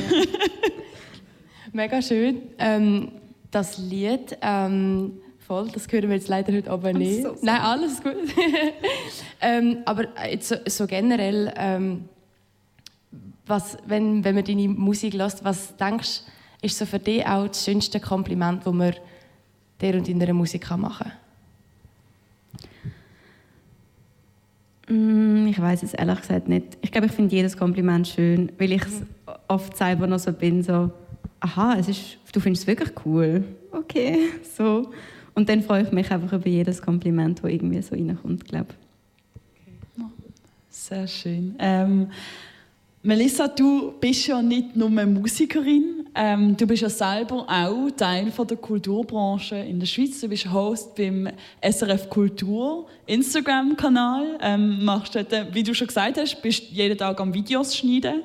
Mega schön. Ähm, das Lied, ähm, voll, das hören wir jetzt leider heute aber nicht. So Nein, alles gut. ähm, aber jetzt so, so generell, ähm, was, wenn, wenn man deine Musik lässt, was denkst du, ist so für dich auch das schönste Kompliment, das man dir und deiner Musik machen kann? Mm, ich weiß es ehrlich gesagt nicht. Ich glaube, ich finde jedes Kompliment schön, weil ich mhm. oft selber noch so bin, so, aha, es ist, du findest es wirklich cool. Okay, so. Und dann freue ich mich einfach über jedes Kompliment, das irgendwie so reinkommt, glaube ich. Sehr schön. Ähm, Melissa, du bist ja nicht nur Musikerin, ähm, du bist ja selber auch Teil von der Kulturbranche in der Schweiz. Du bist Host beim SRF Kultur Instagram-Kanal. Ähm, machst dort, wie du schon gesagt hast, bist jeden Tag am Videos schneiden.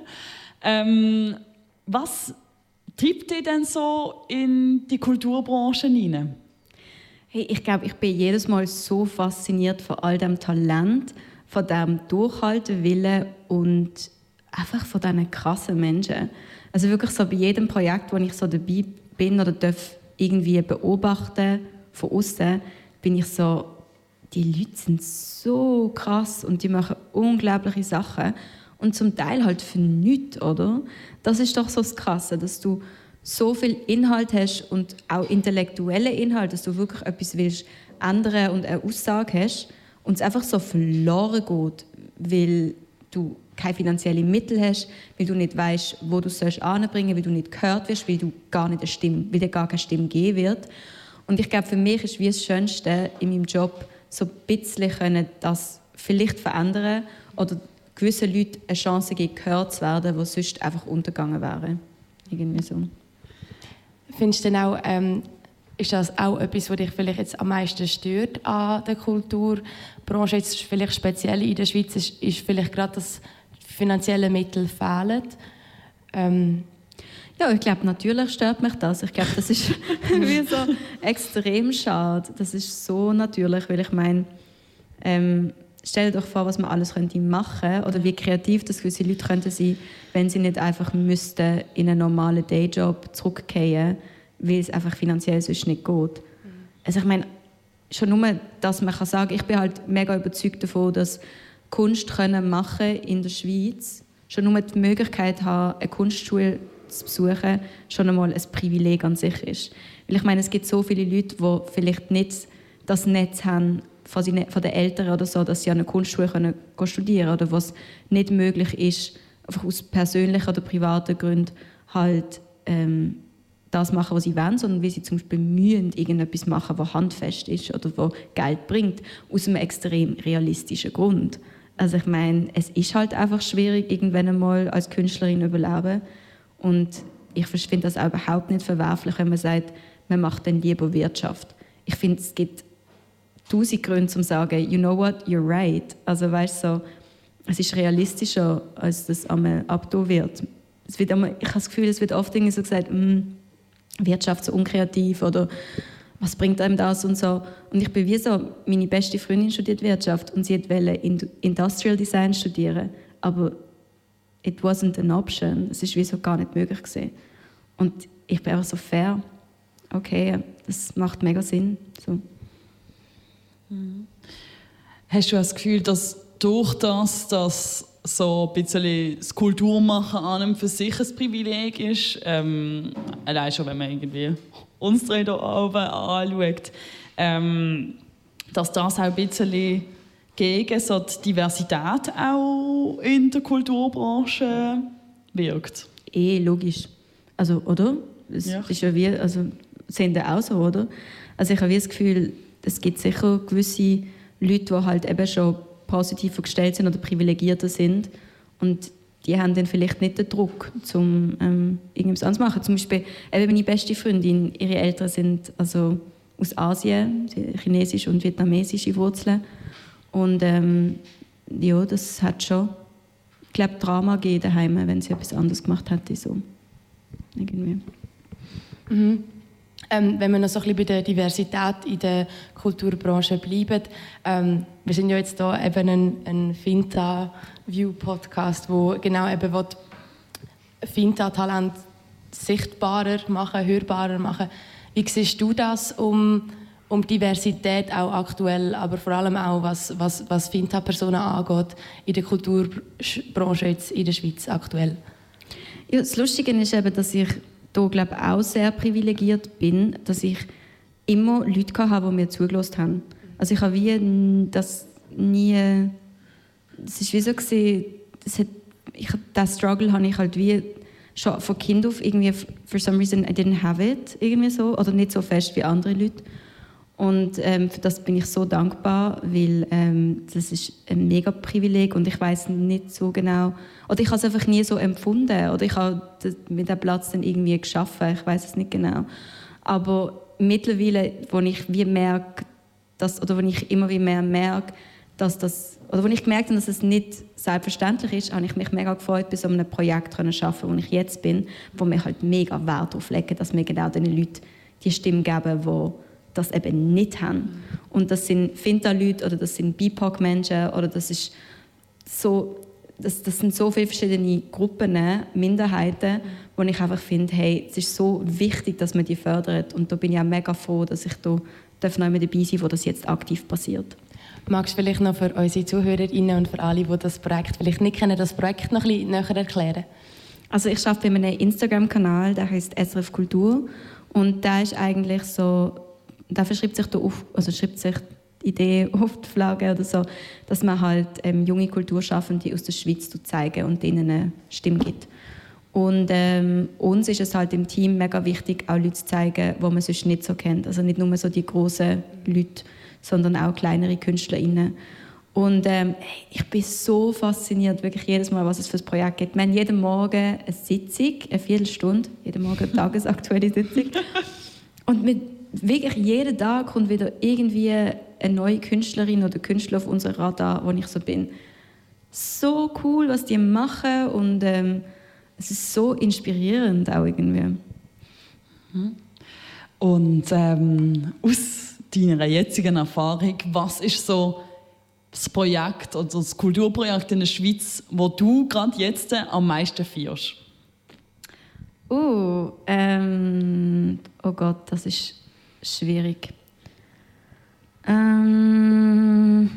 Ähm, was treibt dich denn so in die Kulturbranche hinein? Hey, ich glaube, ich bin jedes Mal so fasziniert von all dem Talent, von dem Durchhaltewillen und einfach von diesen krassen Menschen. Also wirklich so bei jedem Projekt, wo ich so dabei bin oder darf irgendwie beobachten von außen, bin ich so, die Leute sind so krass und die machen unglaubliche Sachen und zum Teil halt für nichts, oder? Das ist doch so das Krasse, dass du so viel Inhalt hast und auch intellektuelle Inhalt, dass du wirklich etwas willst ändern und eine Aussage hast und es einfach so verloren geht, weil du keine finanziellen Mittel hast, weil du nicht weißt, wo du es anbringen weil du nicht gehört wirst, weil du gar nicht eine Stimme, weil dir gar keine Stimme geben wird. Und ich glaube, für mich ist wie das Schönste in meinem Job, so ein bisschen das vielleicht verändern oder gewissen Leuten eine Chance geben, gehört zu werden, die sonst einfach untergegangen wären. Irgendwie so. Findest du denn auch, ähm, ist das auch etwas, was dich vielleicht jetzt am meisten stört an der Kulturbranche, jetzt vielleicht speziell in der Schweiz, ist, ist vielleicht gerade das finanzielle Mittel fehlen. Ähm, ja, ich glaube, natürlich stört mich das. Ich glaube, das ist wie so extrem schade. Das ist so natürlich, weil ich meine, ähm, stell dir doch vor, was man alles könnte machen oder wie kreativ das gewisse Leute könnten sein, wenn sie nicht einfach müssten in einen normalen Dayjob zurückkehren, weil es einfach finanziell sonst nicht geht. Also ich meine, schon nur, dass man kann sagen, ich bin halt mega überzeugt davon, dass Kunst können machen in der Schweiz, schon nur die Möglichkeit haben, eine Kunstschule zu besuchen, schon einmal ein Privileg an sich ist. Weil ich meine, es gibt so viele Leute, die vielleicht nicht das Netz haben von den Eltern oder so, dass sie an einer Kunstschule können studieren können oder was nicht möglich ist, einfach aus persönlichen oder privaten Gründen halt ähm, das machen, was sie wollen, sondern wie sie zum Beispiel mühen, irgendetwas machen, was handfest ist oder was Geld bringt, aus einem extrem realistischen Grund. Also ich meine, es ist halt einfach schwierig, irgendwann einmal als Künstlerin überleben. Und ich finde das auch überhaupt nicht verwerflich, wenn man sagt, man macht dann lieber Wirtschaft. Ich finde, es gibt tausend Gründe, um zu sagen, you know what, you're right. Also weißt so, es ist realistischer, als das einmal abtun wird. Es wird einmal, ich habe das Gefühl, es wird oft irgendwie so gesagt, mm, Wirtschaft so unkreativ oder was bringt einem das und so. Und ich bin wie so, meine beste Freundin studiert Wirtschaft und sie wollte Industrial Design studieren, aber it wasn't an option. Es ist wie so gar nicht möglich gewesen. Und ich bin einfach so fair. Okay, das macht mega Sinn. So. Hast du das Gefühl, dass durch das, dass so ein bisschen das Kulturmachen an und für sich ein Privileg ist, ähm, allein schon, wenn man irgendwie uns drei hier oben anschaut, ähm, dass das auch ein bisschen gegen so die Diversität auch in der Kulturbranche wirkt. Eh, logisch. Also, oder? Es Ja. ist ja wie, also, sehen die auch so, oder? Also ich habe das Gefühl, es gibt sicher gewisse Leute, die halt eben schon positiver gestellt sind oder privilegierter sind und die haben dann vielleicht nicht den Druck, um ähm, irgendwas anderes zu machen. Zum Beispiel eben meine beste Freundin, ihre Eltern sind also aus Asien, chinesische und vietnamesische Wurzeln und ähm, ja, das hat schon, ich glaube, Drama gegeben daheim, wenn sie etwas anderes gemacht hätte. So. Irgendwie. Ähm, wenn wir noch so ein bisschen bei der Diversität in der Kulturbranche bleiben, ähm, wir sind ja jetzt hier eben ein, ein Finta-View-Podcast, wo genau eben Finta-Talent sichtbarer machen, hörbarer machen. Wie siehst du das um, um Diversität auch aktuell, aber vor allem auch was, was, was Finta-Personen angeht in der Kulturbranche jetzt in der Schweiz aktuell? Ja, das Lustige ist eben, dass ich hier glaube auch sehr privilegiert bin, dass ich immer Leute hatte, die mir zugelassen haben. Also ich habe wie das nie... Es ist wie so gewesen, es hat, ich, den Struggle habe ich halt wie schon von Kind auf irgendwie, for some reason, I didn't have it, irgendwie so, oder nicht so fest wie andere Leute. Und ähm, für das bin ich so dankbar, weil ähm, das ist ein mega Privileg und ich weiß nicht so genau, oder ich habe es einfach nie so empfunden oder ich habe mit dem Platz dann irgendwie geschaffen, ich weiß es nicht genau. Aber mittlerweile, wo ich wie merke, dass, oder wo ich immer wie mehr merke, dass das, oder wo ich gemerkt habe, dass es nicht selbstverständlich ist, habe ich mich mega gefreut, bei so einem Projekt zu arbeiten, wo ich jetzt bin, wo wir halt mega Wert darauf legen, dass wir genau den Leuten die Stimme geben, die das eben nicht haben. Und das sind Finta-Leute oder das sind BIPOC-Menschen oder das ist so, das, das sind so viele verschiedene Gruppen, ne, Minderheiten, wo ich einfach finde, hey, es ist so wichtig, dass man die fördert. Und da bin ich auch mega froh, dass ich da darf noch mit dabei sein wo das jetzt aktiv passiert. Magst du vielleicht noch für unsere ZuhörerInnen und für alle, die das Projekt vielleicht nicht kennen, das Projekt noch ein bisschen näher erklären? Also ich arbeite bei einem Instagram-Kanal, der heißt SRF Kultur und der ist eigentlich so, da schreibt sich da auf, also schreibt sich Idee die Flagge oder so, dass man halt ähm, junge Kulturschaffende aus der Schweiz zeigen und denen eine Stimme gibt. Und ähm, uns ist es halt im Team mega wichtig, auch Leute zu zeigen, die man sonst nicht so kennt. Also nicht nur so die großen Leute, sondern auch kleinere KünstlerInnen. Und ähm, ich bin so fasziniert, wirklich jedes Mal, was es für ein Projekt gibt. Wir haben jeden Morgen eine Sitzung, eine Viertelstunde, jeden Morgen eine tagesaktuelle Sitzung. Und mit wirklich jeden Tag kommt wieder irgendwie eine neue Künstlerin oder Künstler auf unser Radar, wo ich so bin. So cool, was die machen und ähm, es ist so inspirierend auch irgendwie. Und ähm, aus deiner jetzigen Erfahrung, was ist so das Projekt oder das Kulturprojekt in der Schweiz, wo du gerade jetzt am meisten feierst? Uh, ähm, oh Gott, das ist schwierig. Ähm,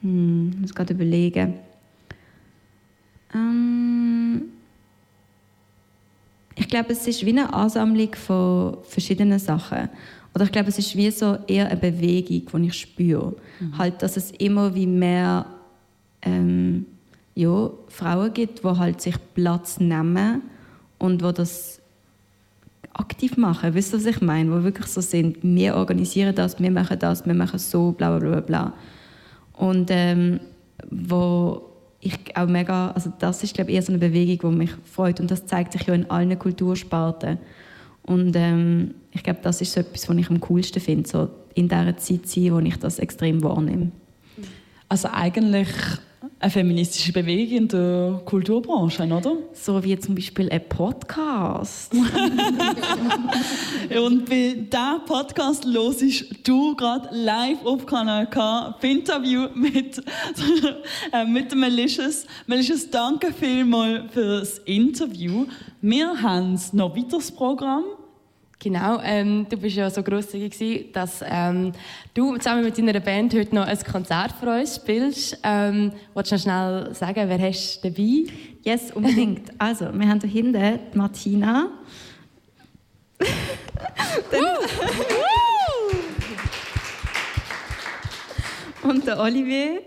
hm, ich muss gerade überlegen. Ähm, ich glaube, es ist wie eine Ansammlung von verschiedenen Sachen. Oder ich glaube, es ist wie so eher eine Bewegung, die ich spüre. Halt, dass es immer wie mehr ähm, ja, Frauen gibt, die halt sich Platz nehmen und wo das aktiv machen. Wisst ihr, was ich meine? Wo wirklich so sind, wir organisieren das, wir machen das, wir machen so, bla bla bla bla. Und ähm, wo ich auch mega, also das ist glaube ich eher so eine Bewegung, die mich freut und das zeigt sich ja in allen Kultursparten. Und ähm, ich glaube, das ist so etwas, was ich am coolsten finde, so in dieser Zeit sein, wo ich das extrem wahrnehme. Also eigentlich eine feministische Bewegung in der Kulturbranche, oder? So wie zum Beispiel ein Podcast. Und bei diesem Podcast hörst du gerade live auf Kanal K das Interview mit, äh, mit dem Malicious. Malicious, danke vielmals für das Interview. Wir haben noch weiteres Programm. Genau, ähm, du bist ja so grosszügig, dass ähm, du zusammen mit deiner Band heute noch ein Konzert für uns spielst. Ähm, willst du noch schnell sagen, wer hast du dabei? Yes, unbedingt. Also, wir haben hier hinten die Martina. Und der Olivier.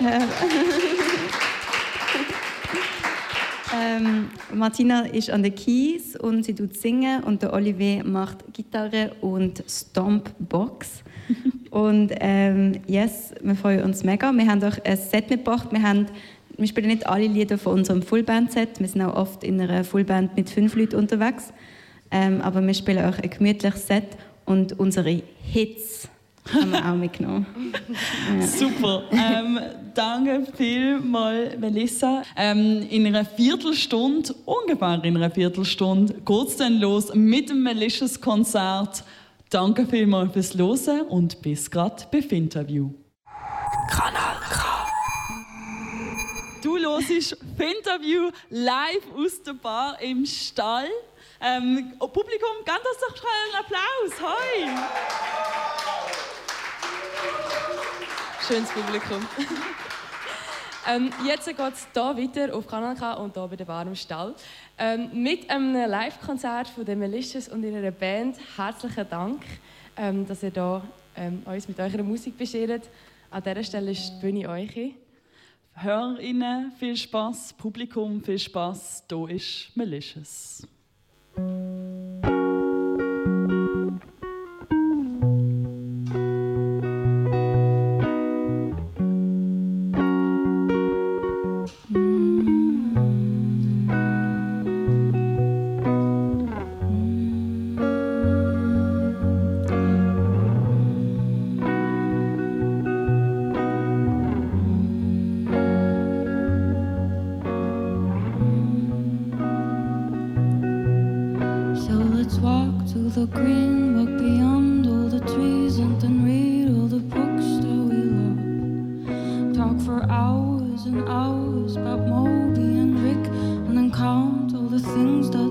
Äh, ähm, Martina ist an den Keys und sie tut singen und der Olivier macht Gitarre und Stompbox. und ähm, yes, wir freuen uns mega. Wir haben euch ein Set mitgebracht. Wir, haben, wir spielen nicht alle Lieder von unserem Fullband-Set. Wir sind auch oft in einer Fullband mit fünf Leuten unterwegs. Ähm, aber wir spielen euch ein gemütliches Set und unsere Hits haben wir auch mitgenommen. ja. Super. Ähm, danke vielmals, Melissa. Ähm, in einer Viertelstunde, ungefähr in einer Viertelstunde, geht es dann los mit dem Malicious Konzert. Danke vielmals fürs Losen und bis gerade beim Interview. Kanal K. Du hörst das Interview live aus der Bar im Stall. Ähm, oh, Publikum, ganz doch einen Applaus. Hi! Schönes Publikum. ähm, jetzt geht es hier weiter auf Kanal K und hier bei der im Stall. Ähm, mit einem Live-Konzert von den Malicious und ihrer Band. Herzlichen Dank, ähm, dass ihr da, ähm, uns mit eurer Musik beschert. An dieser Stelle ist die Bühne euch. Hörerinnen, viel Spaß, Publikum, viel Spaß. Hier ist Malicious. Thank you. To the green, walk beyond all the trees, and then read all the books that we love. Talk for hours and hours about Moby and Rick, and then count all the things that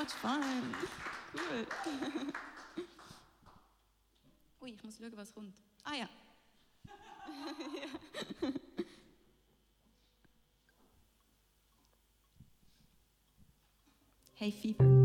much fun. Cool. Ui, ich muss schauen, was kommt. Ah ja. hey, Fieber.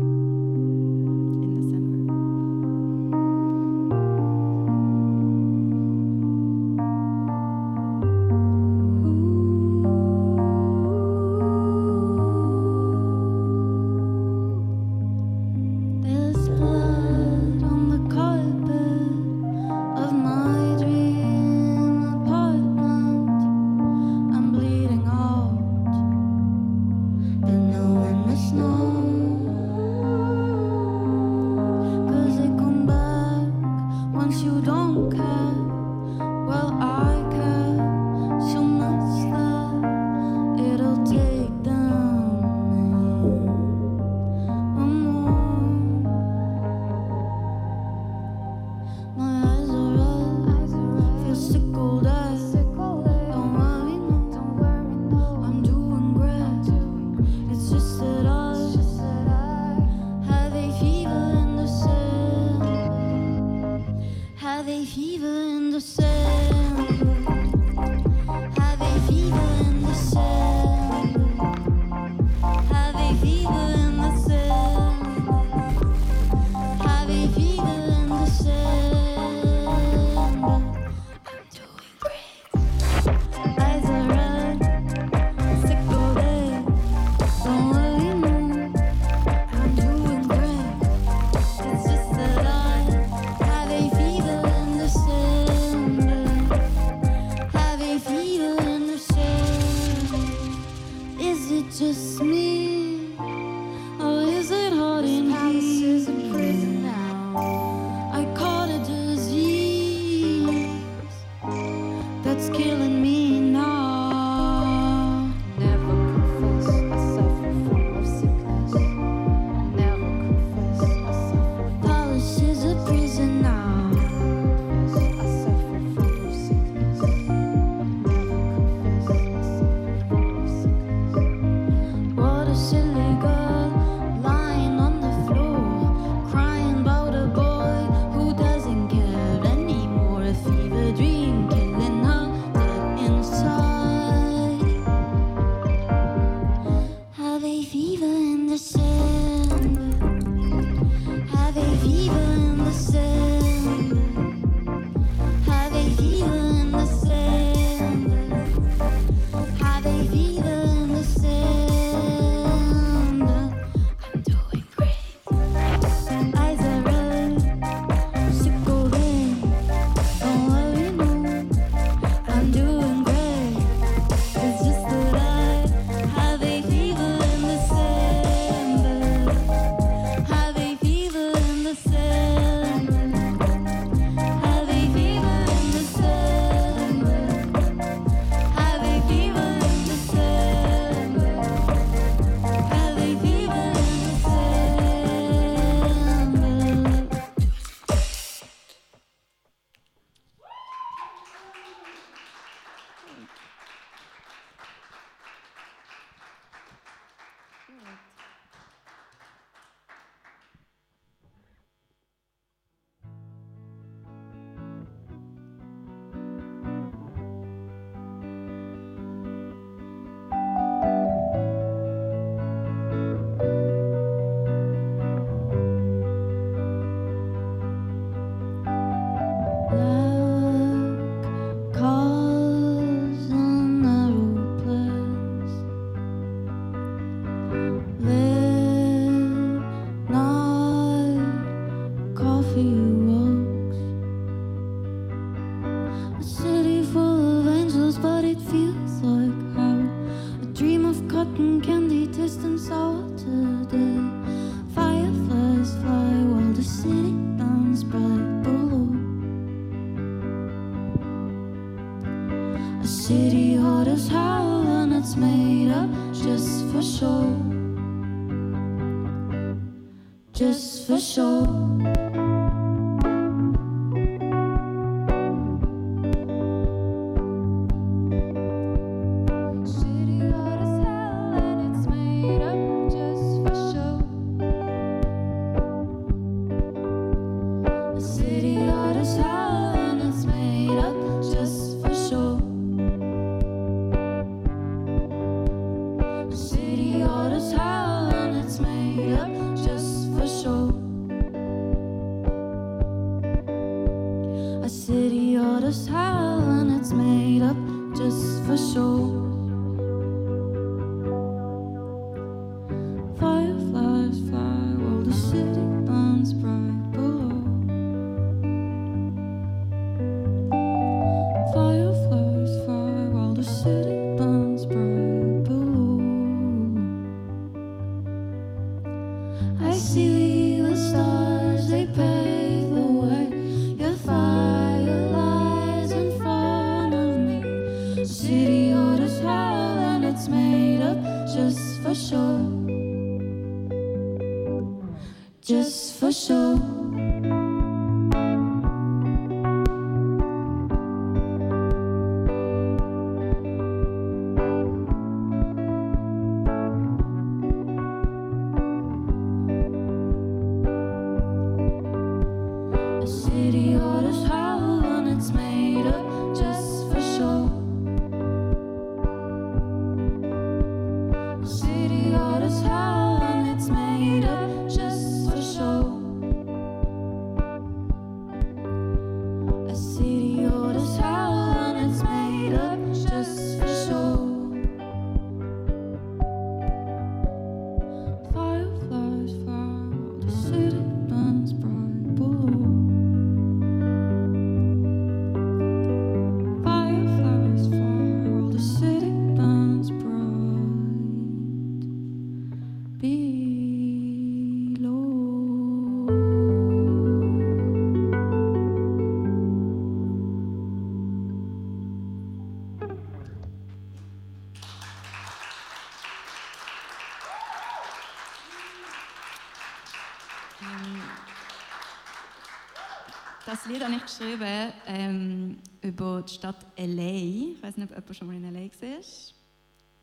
Das Lied habe ich geschrieben ähm, über die Stadt LA. Ich weiß nicht, ob jemand schon mal in LA ist.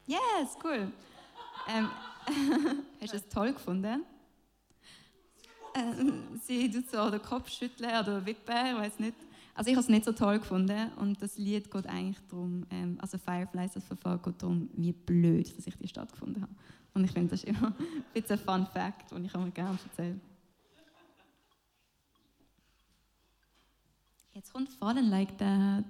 Yes, cool. Ähm, hast du es toll gefunden? Ähm, sie tut so den Kopf schütteln oder wippen, ich weiß nicht. Also ich habe es nicht so toll gefunden und das Lied geht eigentlich darum, ähm, also Fireflies, das Verfahren geht darum, wie blöd, dass ich die Stadt gefunden habe. Und ich finde, das ist immer ein bisschen ein Fun Fact, den ich mir gerne erzähle. Jetzt kommt Fallen Like That.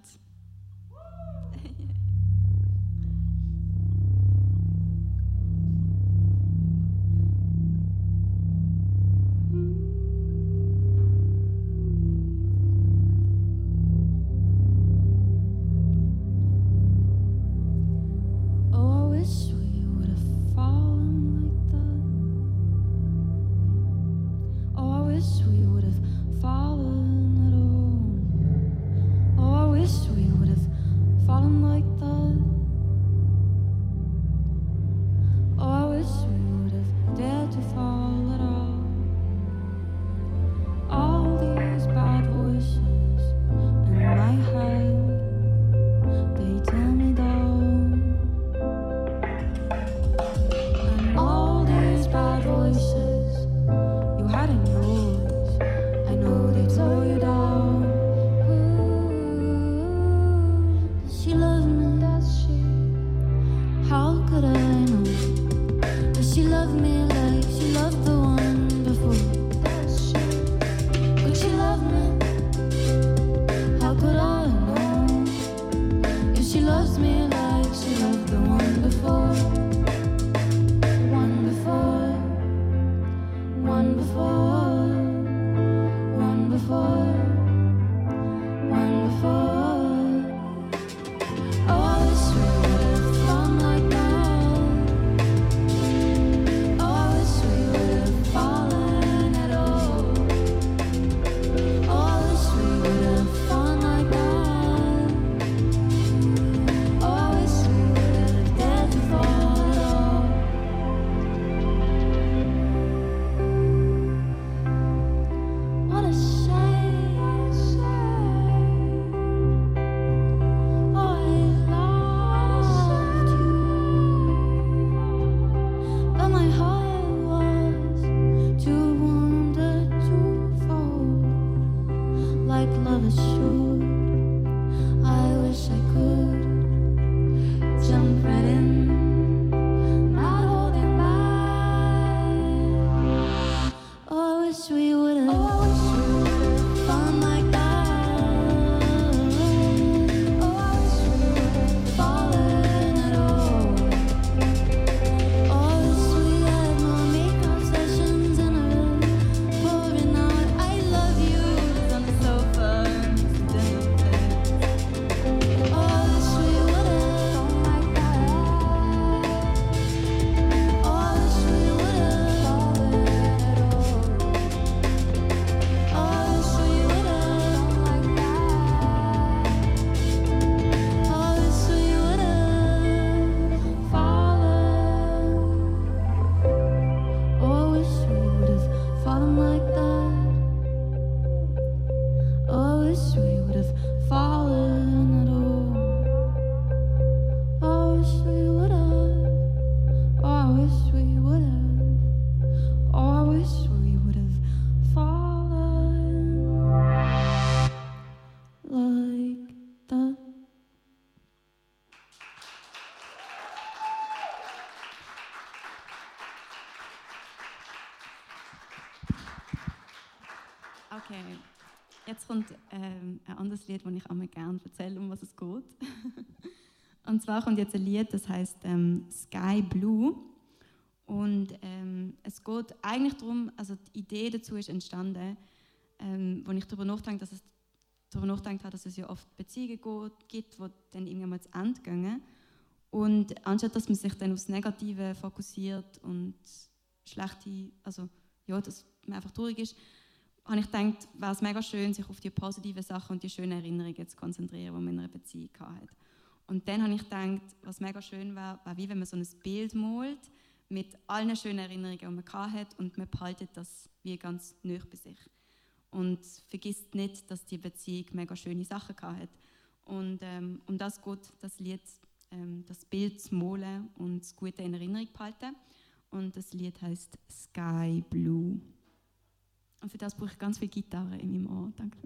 Jetzt kommt ähm, ein anderes Lied, das ich einmal gerne erzähle, um was es geht. Und zwar kommt jetzt ein Lied, das heißt ähm, Sky Blue. Und ähm, es geht eigentlich darum, also die Idee dazu ist entstanden, ähm, als ich darüber nachdenke, dass es darüber nachgedacht habe, dass es ja oft Beziehungen gibt, die dann irgendwann mal zu Ende gehen. Und anstatt dass man sich dann aufs Negative fokussiert und schlechte, also ja, dass man einfach traurig ist, habe ich gedacht, wäre es mega schön, sich auf die positiven Sachen und die schönen Erinnerungen zu konzentrieren, die man in einer Beziehung hatte. Und dann habe ich gedacht, was mega schön wäre, wäre wie wenn man so ein Bild malt mit allen schönen Erinnerungen, die man hatte und man behaltet das wie ganz nah bei sich. Und vergisst nicht, dass die Beziehung mega schöne Sachen hatte. Und ähm, um das geht das Lied, ähm, das Bild zu malen und das Gute in Erinnerung behalten. Und das Lied heißt Sky Blue. Und für das brauche ich ganz viel Gitarre in meinem Ohr. Danke.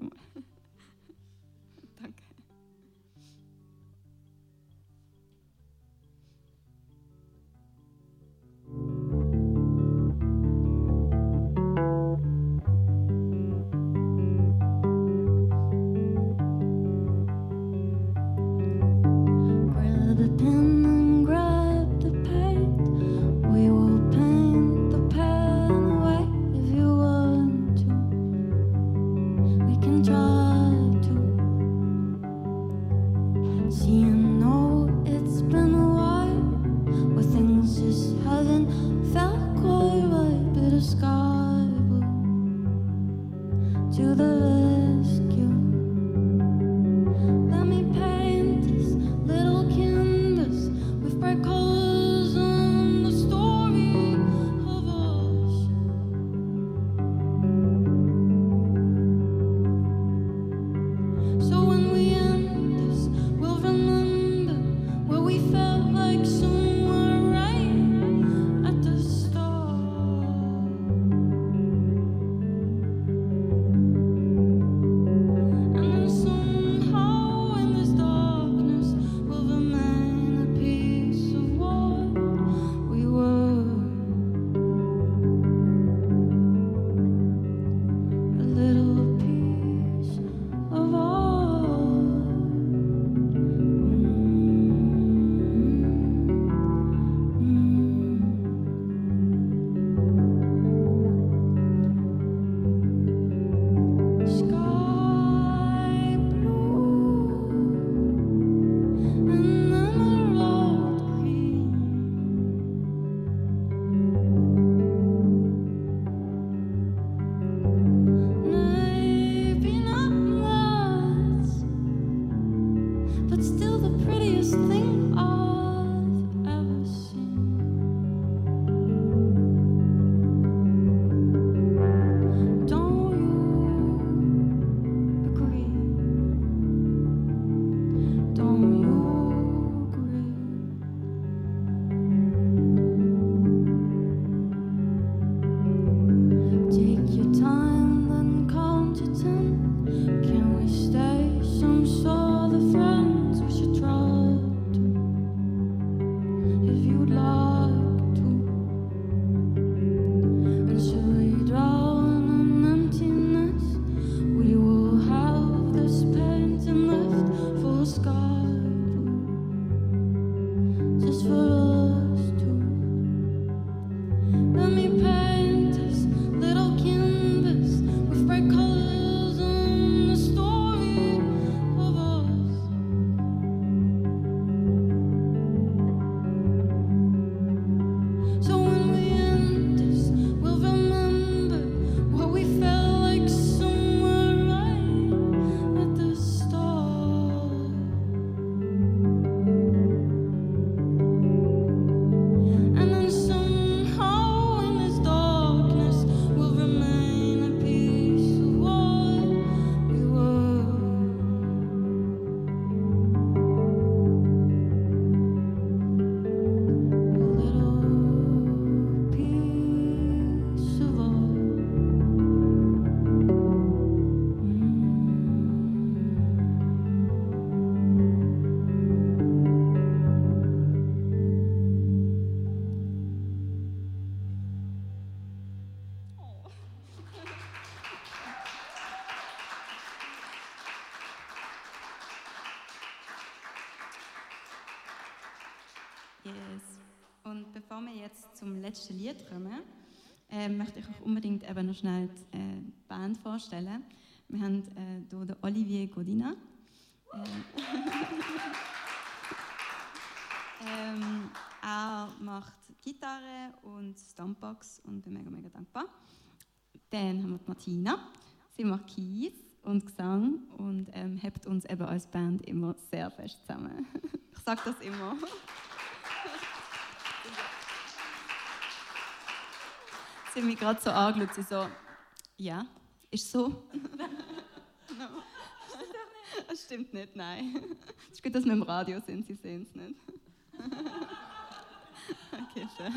Jetzt zum letzten Lied kommen, ähm, möchte ich euch unbedingt eben noch schnell die äh, Band vorstellen. Wir haben äh, hier den Olivier Godina. Äh, ähm, er macht Gitarre und Stompbox und bin mega, mega dankbar. Dann haben wir die Martina. Sie macht Keys und Gesang und ähm, hebt uns eben als Band immer sehr fest zusammen. ich sage das immer. Sie mich gerade so angeschaut, sie so, ja, ist so. no. Das stimmt nicht, nein. Es ist gut, dass wir im Radio sind, Sie sehen es nicht. okay, schön.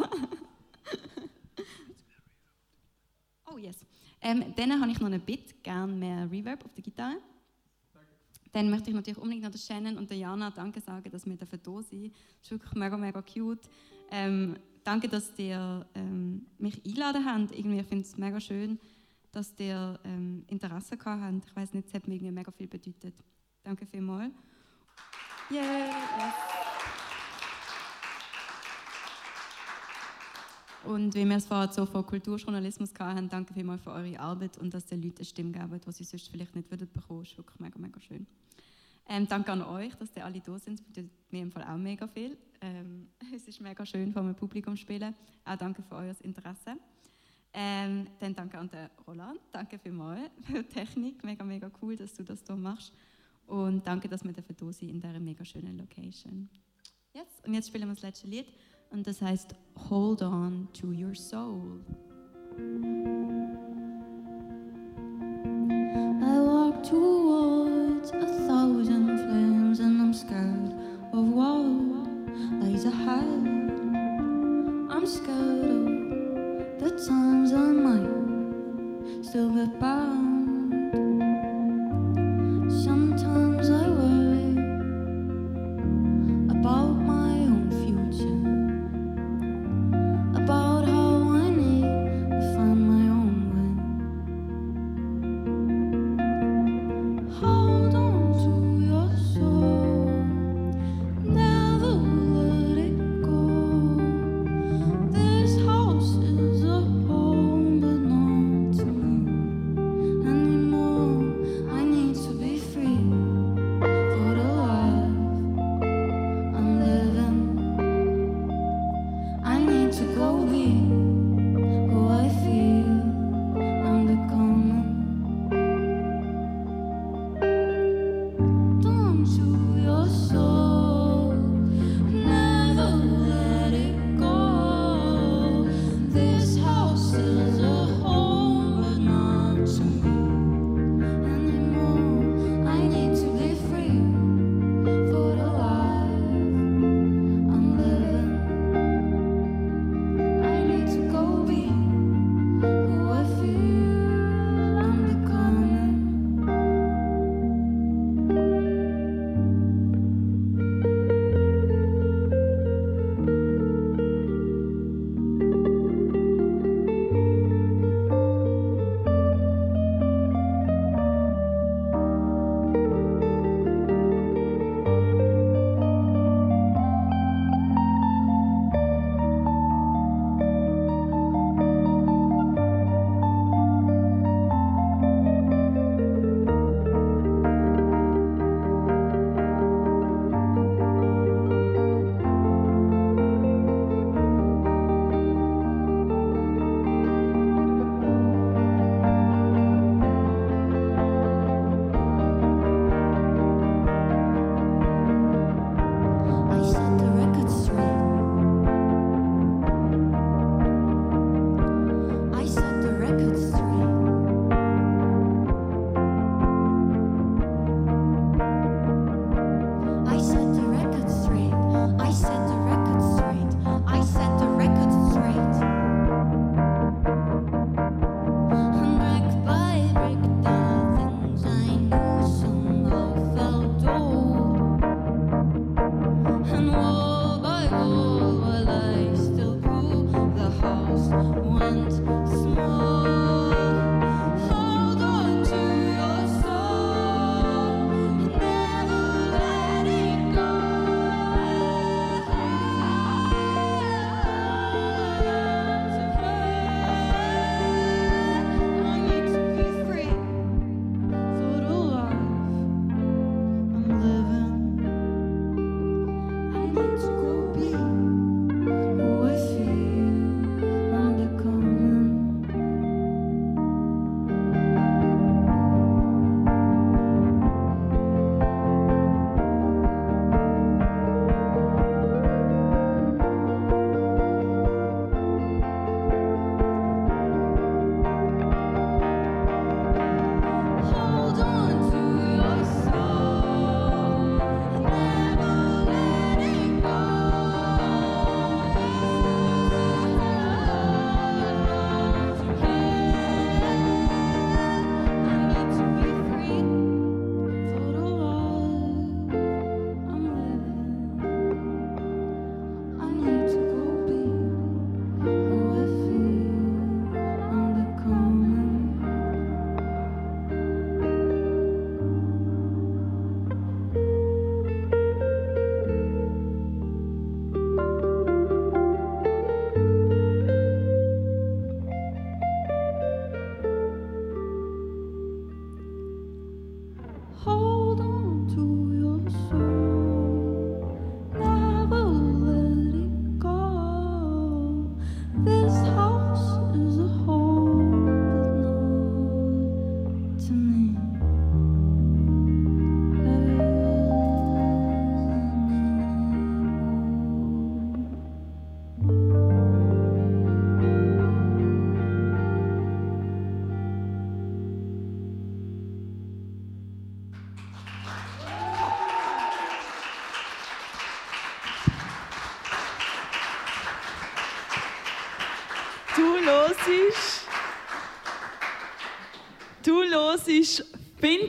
Oh yes. Ähm, dann habe ich noch eine Bit, gerne mehr Reverb auf der Gitarre. Dann möchte ich natürlich unbedingt noch der Shannon und der Jana Danke sagen, dass wir hier sind. Das ist wirklich mega, mega cute. Ähm, danke, dass ihr ähm, mich eingeladen habt. Irgendwie, ich finde es mega schön, dass ihr ähm, Interesse gehabt habt. Ich weiß nicht, es hat mir irgendwie mega viel bedeutet. Danke vielmals. Yeah, yes. Und wie wir es vorher so von Kulturjournalismus hatten, danke vielmals für eure Arbeit und dass ihr Leuten eine Stimme gebt, die sie sonst vielleicht nicht würden bekommen. Das ist wirklich mega, mega schön. Ähm, danke an euch, dass ihr alle da sind. Das bedeutet mir im Fall auch mega viel. Ähm, es ist mega schön, vor einem Publikum zu spielen. Auch danke für euer Interesse. Ähm, dann danke an den Roland. Danke für die Technik. Mega, mega cool, dass du das hier machst. Und danke, dass wir dafür da sind in dieser mega schönen Location. Jetzt, und jetzt spielen wir das letzte Lied. Und das heißt Hold On to Your Soul. I walk towards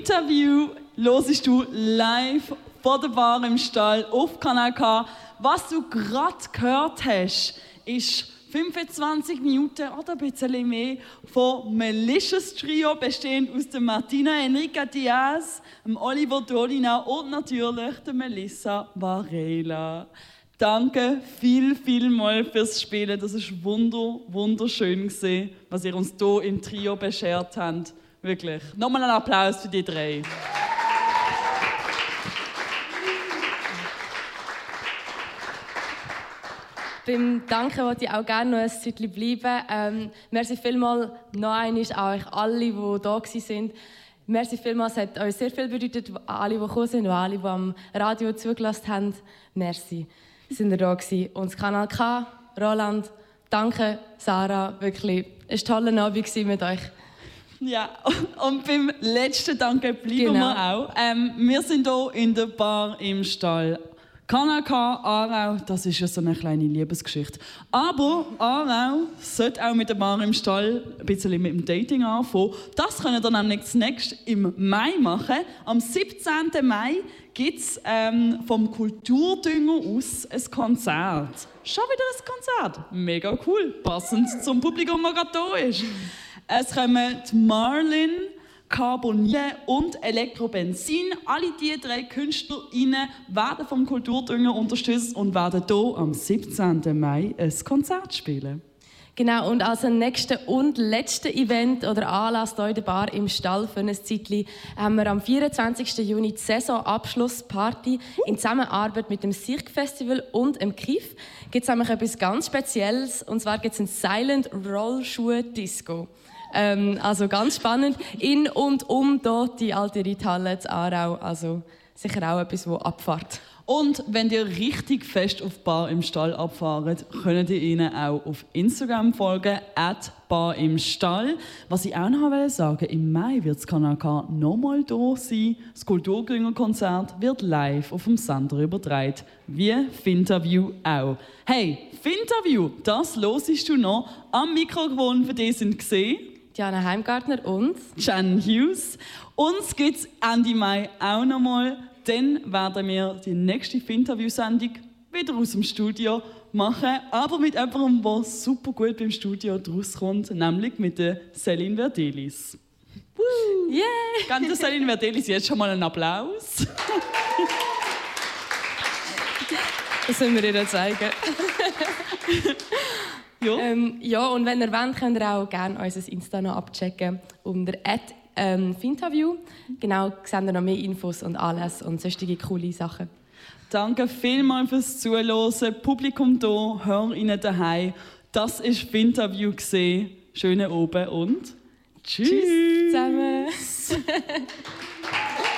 Interview, hörst du live von der Bar im Stall auf Kanal K. Was du gerade gehört hast, ist 25 Minuten oder ein bisschen mehr von Malicious Trio, bestehend aus der Martina Enrica Diaz, dem Oliver Dolina und natürlich der Melissa Varela. Danke viel, viel mal fürs Spielen. Das ist wunder, wunderschön gesehen, was ihr uns hier im Trio beschert habt. Wirklich. Nochmal einen Applaus für die drei. Beim Danken wollte ich auch gerne noch ein Zeitchen bleiben. Ähm, merci vielmals noch einmal an euch alle, die da waren. Merci vielmals, es hat euch sehr viel bedeutet, alle, die gekommen sind und alle, die am Radio zugelassen haben. Merci, sind ihr da gewesen. Und das Kanal K, Roland, danke, Sarah, wirklich. Es war ein toller Abend mit euch. Ja, und beim letzten Danke bleiben Genau. wir auch. Ähm, wir sind hier in der Bar im Stall. Kanal K, Aarau, das ist ja so eine kleine Liebesgeschichte. Aber Aarau sollte auch mit der Bar im Stall ein bisschen mit dem Dating anfangen. Das können wir nämlich zunächst im Mai machen. Am 17. Mai gibt es ähm, vom Kulturdünger aus ein Konzert. Schon wieder ein Konzert. Mega cool. Passend zum Publikum, das gerade da ist. Es kommen Marlin, Carbonier und Elektrobenzin. Alle diese drei KünstlerInnen werden vom Kulturdünger unterstützt und werden hier am 17. Mai ein Konzert spielen. Genau, und als nächsten und letzten Event oder Anlass hier in der Bar im Stall für ein Zeitchen haben wir am 24. Juni die Saisonabschlussparty in Zusammenarbeit mit dem Cirque Festival und dem KIF. Gibt es nämlich etwas ganz Spezielles und zwar gibt es ein Silent Rollschuh Disco. Ähm, also ganz spannend. In und um dort die alte Reithalle zu Aarau. Also sicher auch etwas, das abfahrt. Und wenn ihr richtig fest auf Bar im Stall abfahrt, könnt ihr ihnen auch auf Instagram folgen, at Bar im Stall. Was ich auch noch sagen, im Mai wird das Kanal K nochmal da sein. Das Kulturgringer-Konzert wird live auf dem Sender übertragen, wie Finterview auch. Hey, Finterview, das losest du noch. Am Mikrofon für dich sind gesehen. Diana Heimgartner und Jan Hughes. Uns gibt es Ende Mai auch nochmal. Dann werden wir die nächste Interview-Sendung wieder aus dem Studio machen, aber mit jemandem, der super gut beim Studio rauskommt, nämlich mit der Celine Verdelis. yeah! Ganz der Celine Verdelis jetzt schon mal einen Applaus. Das sollen wir ihr zeigen. Ja. Ähm, ja, und wenn ihr wollt, könnt ihr auch gerne unser Insta noch abchecken unter ähm, Finterview. Genau, seht ihr noch mehr Infos und alles und sonstige coole Sachen. Danke vielmals fürs Zuhören. Publikum hier, hör ihnen daheim. Das ist Interview gesehen. Schönen Oben und tschüss. Tschüss zusammen!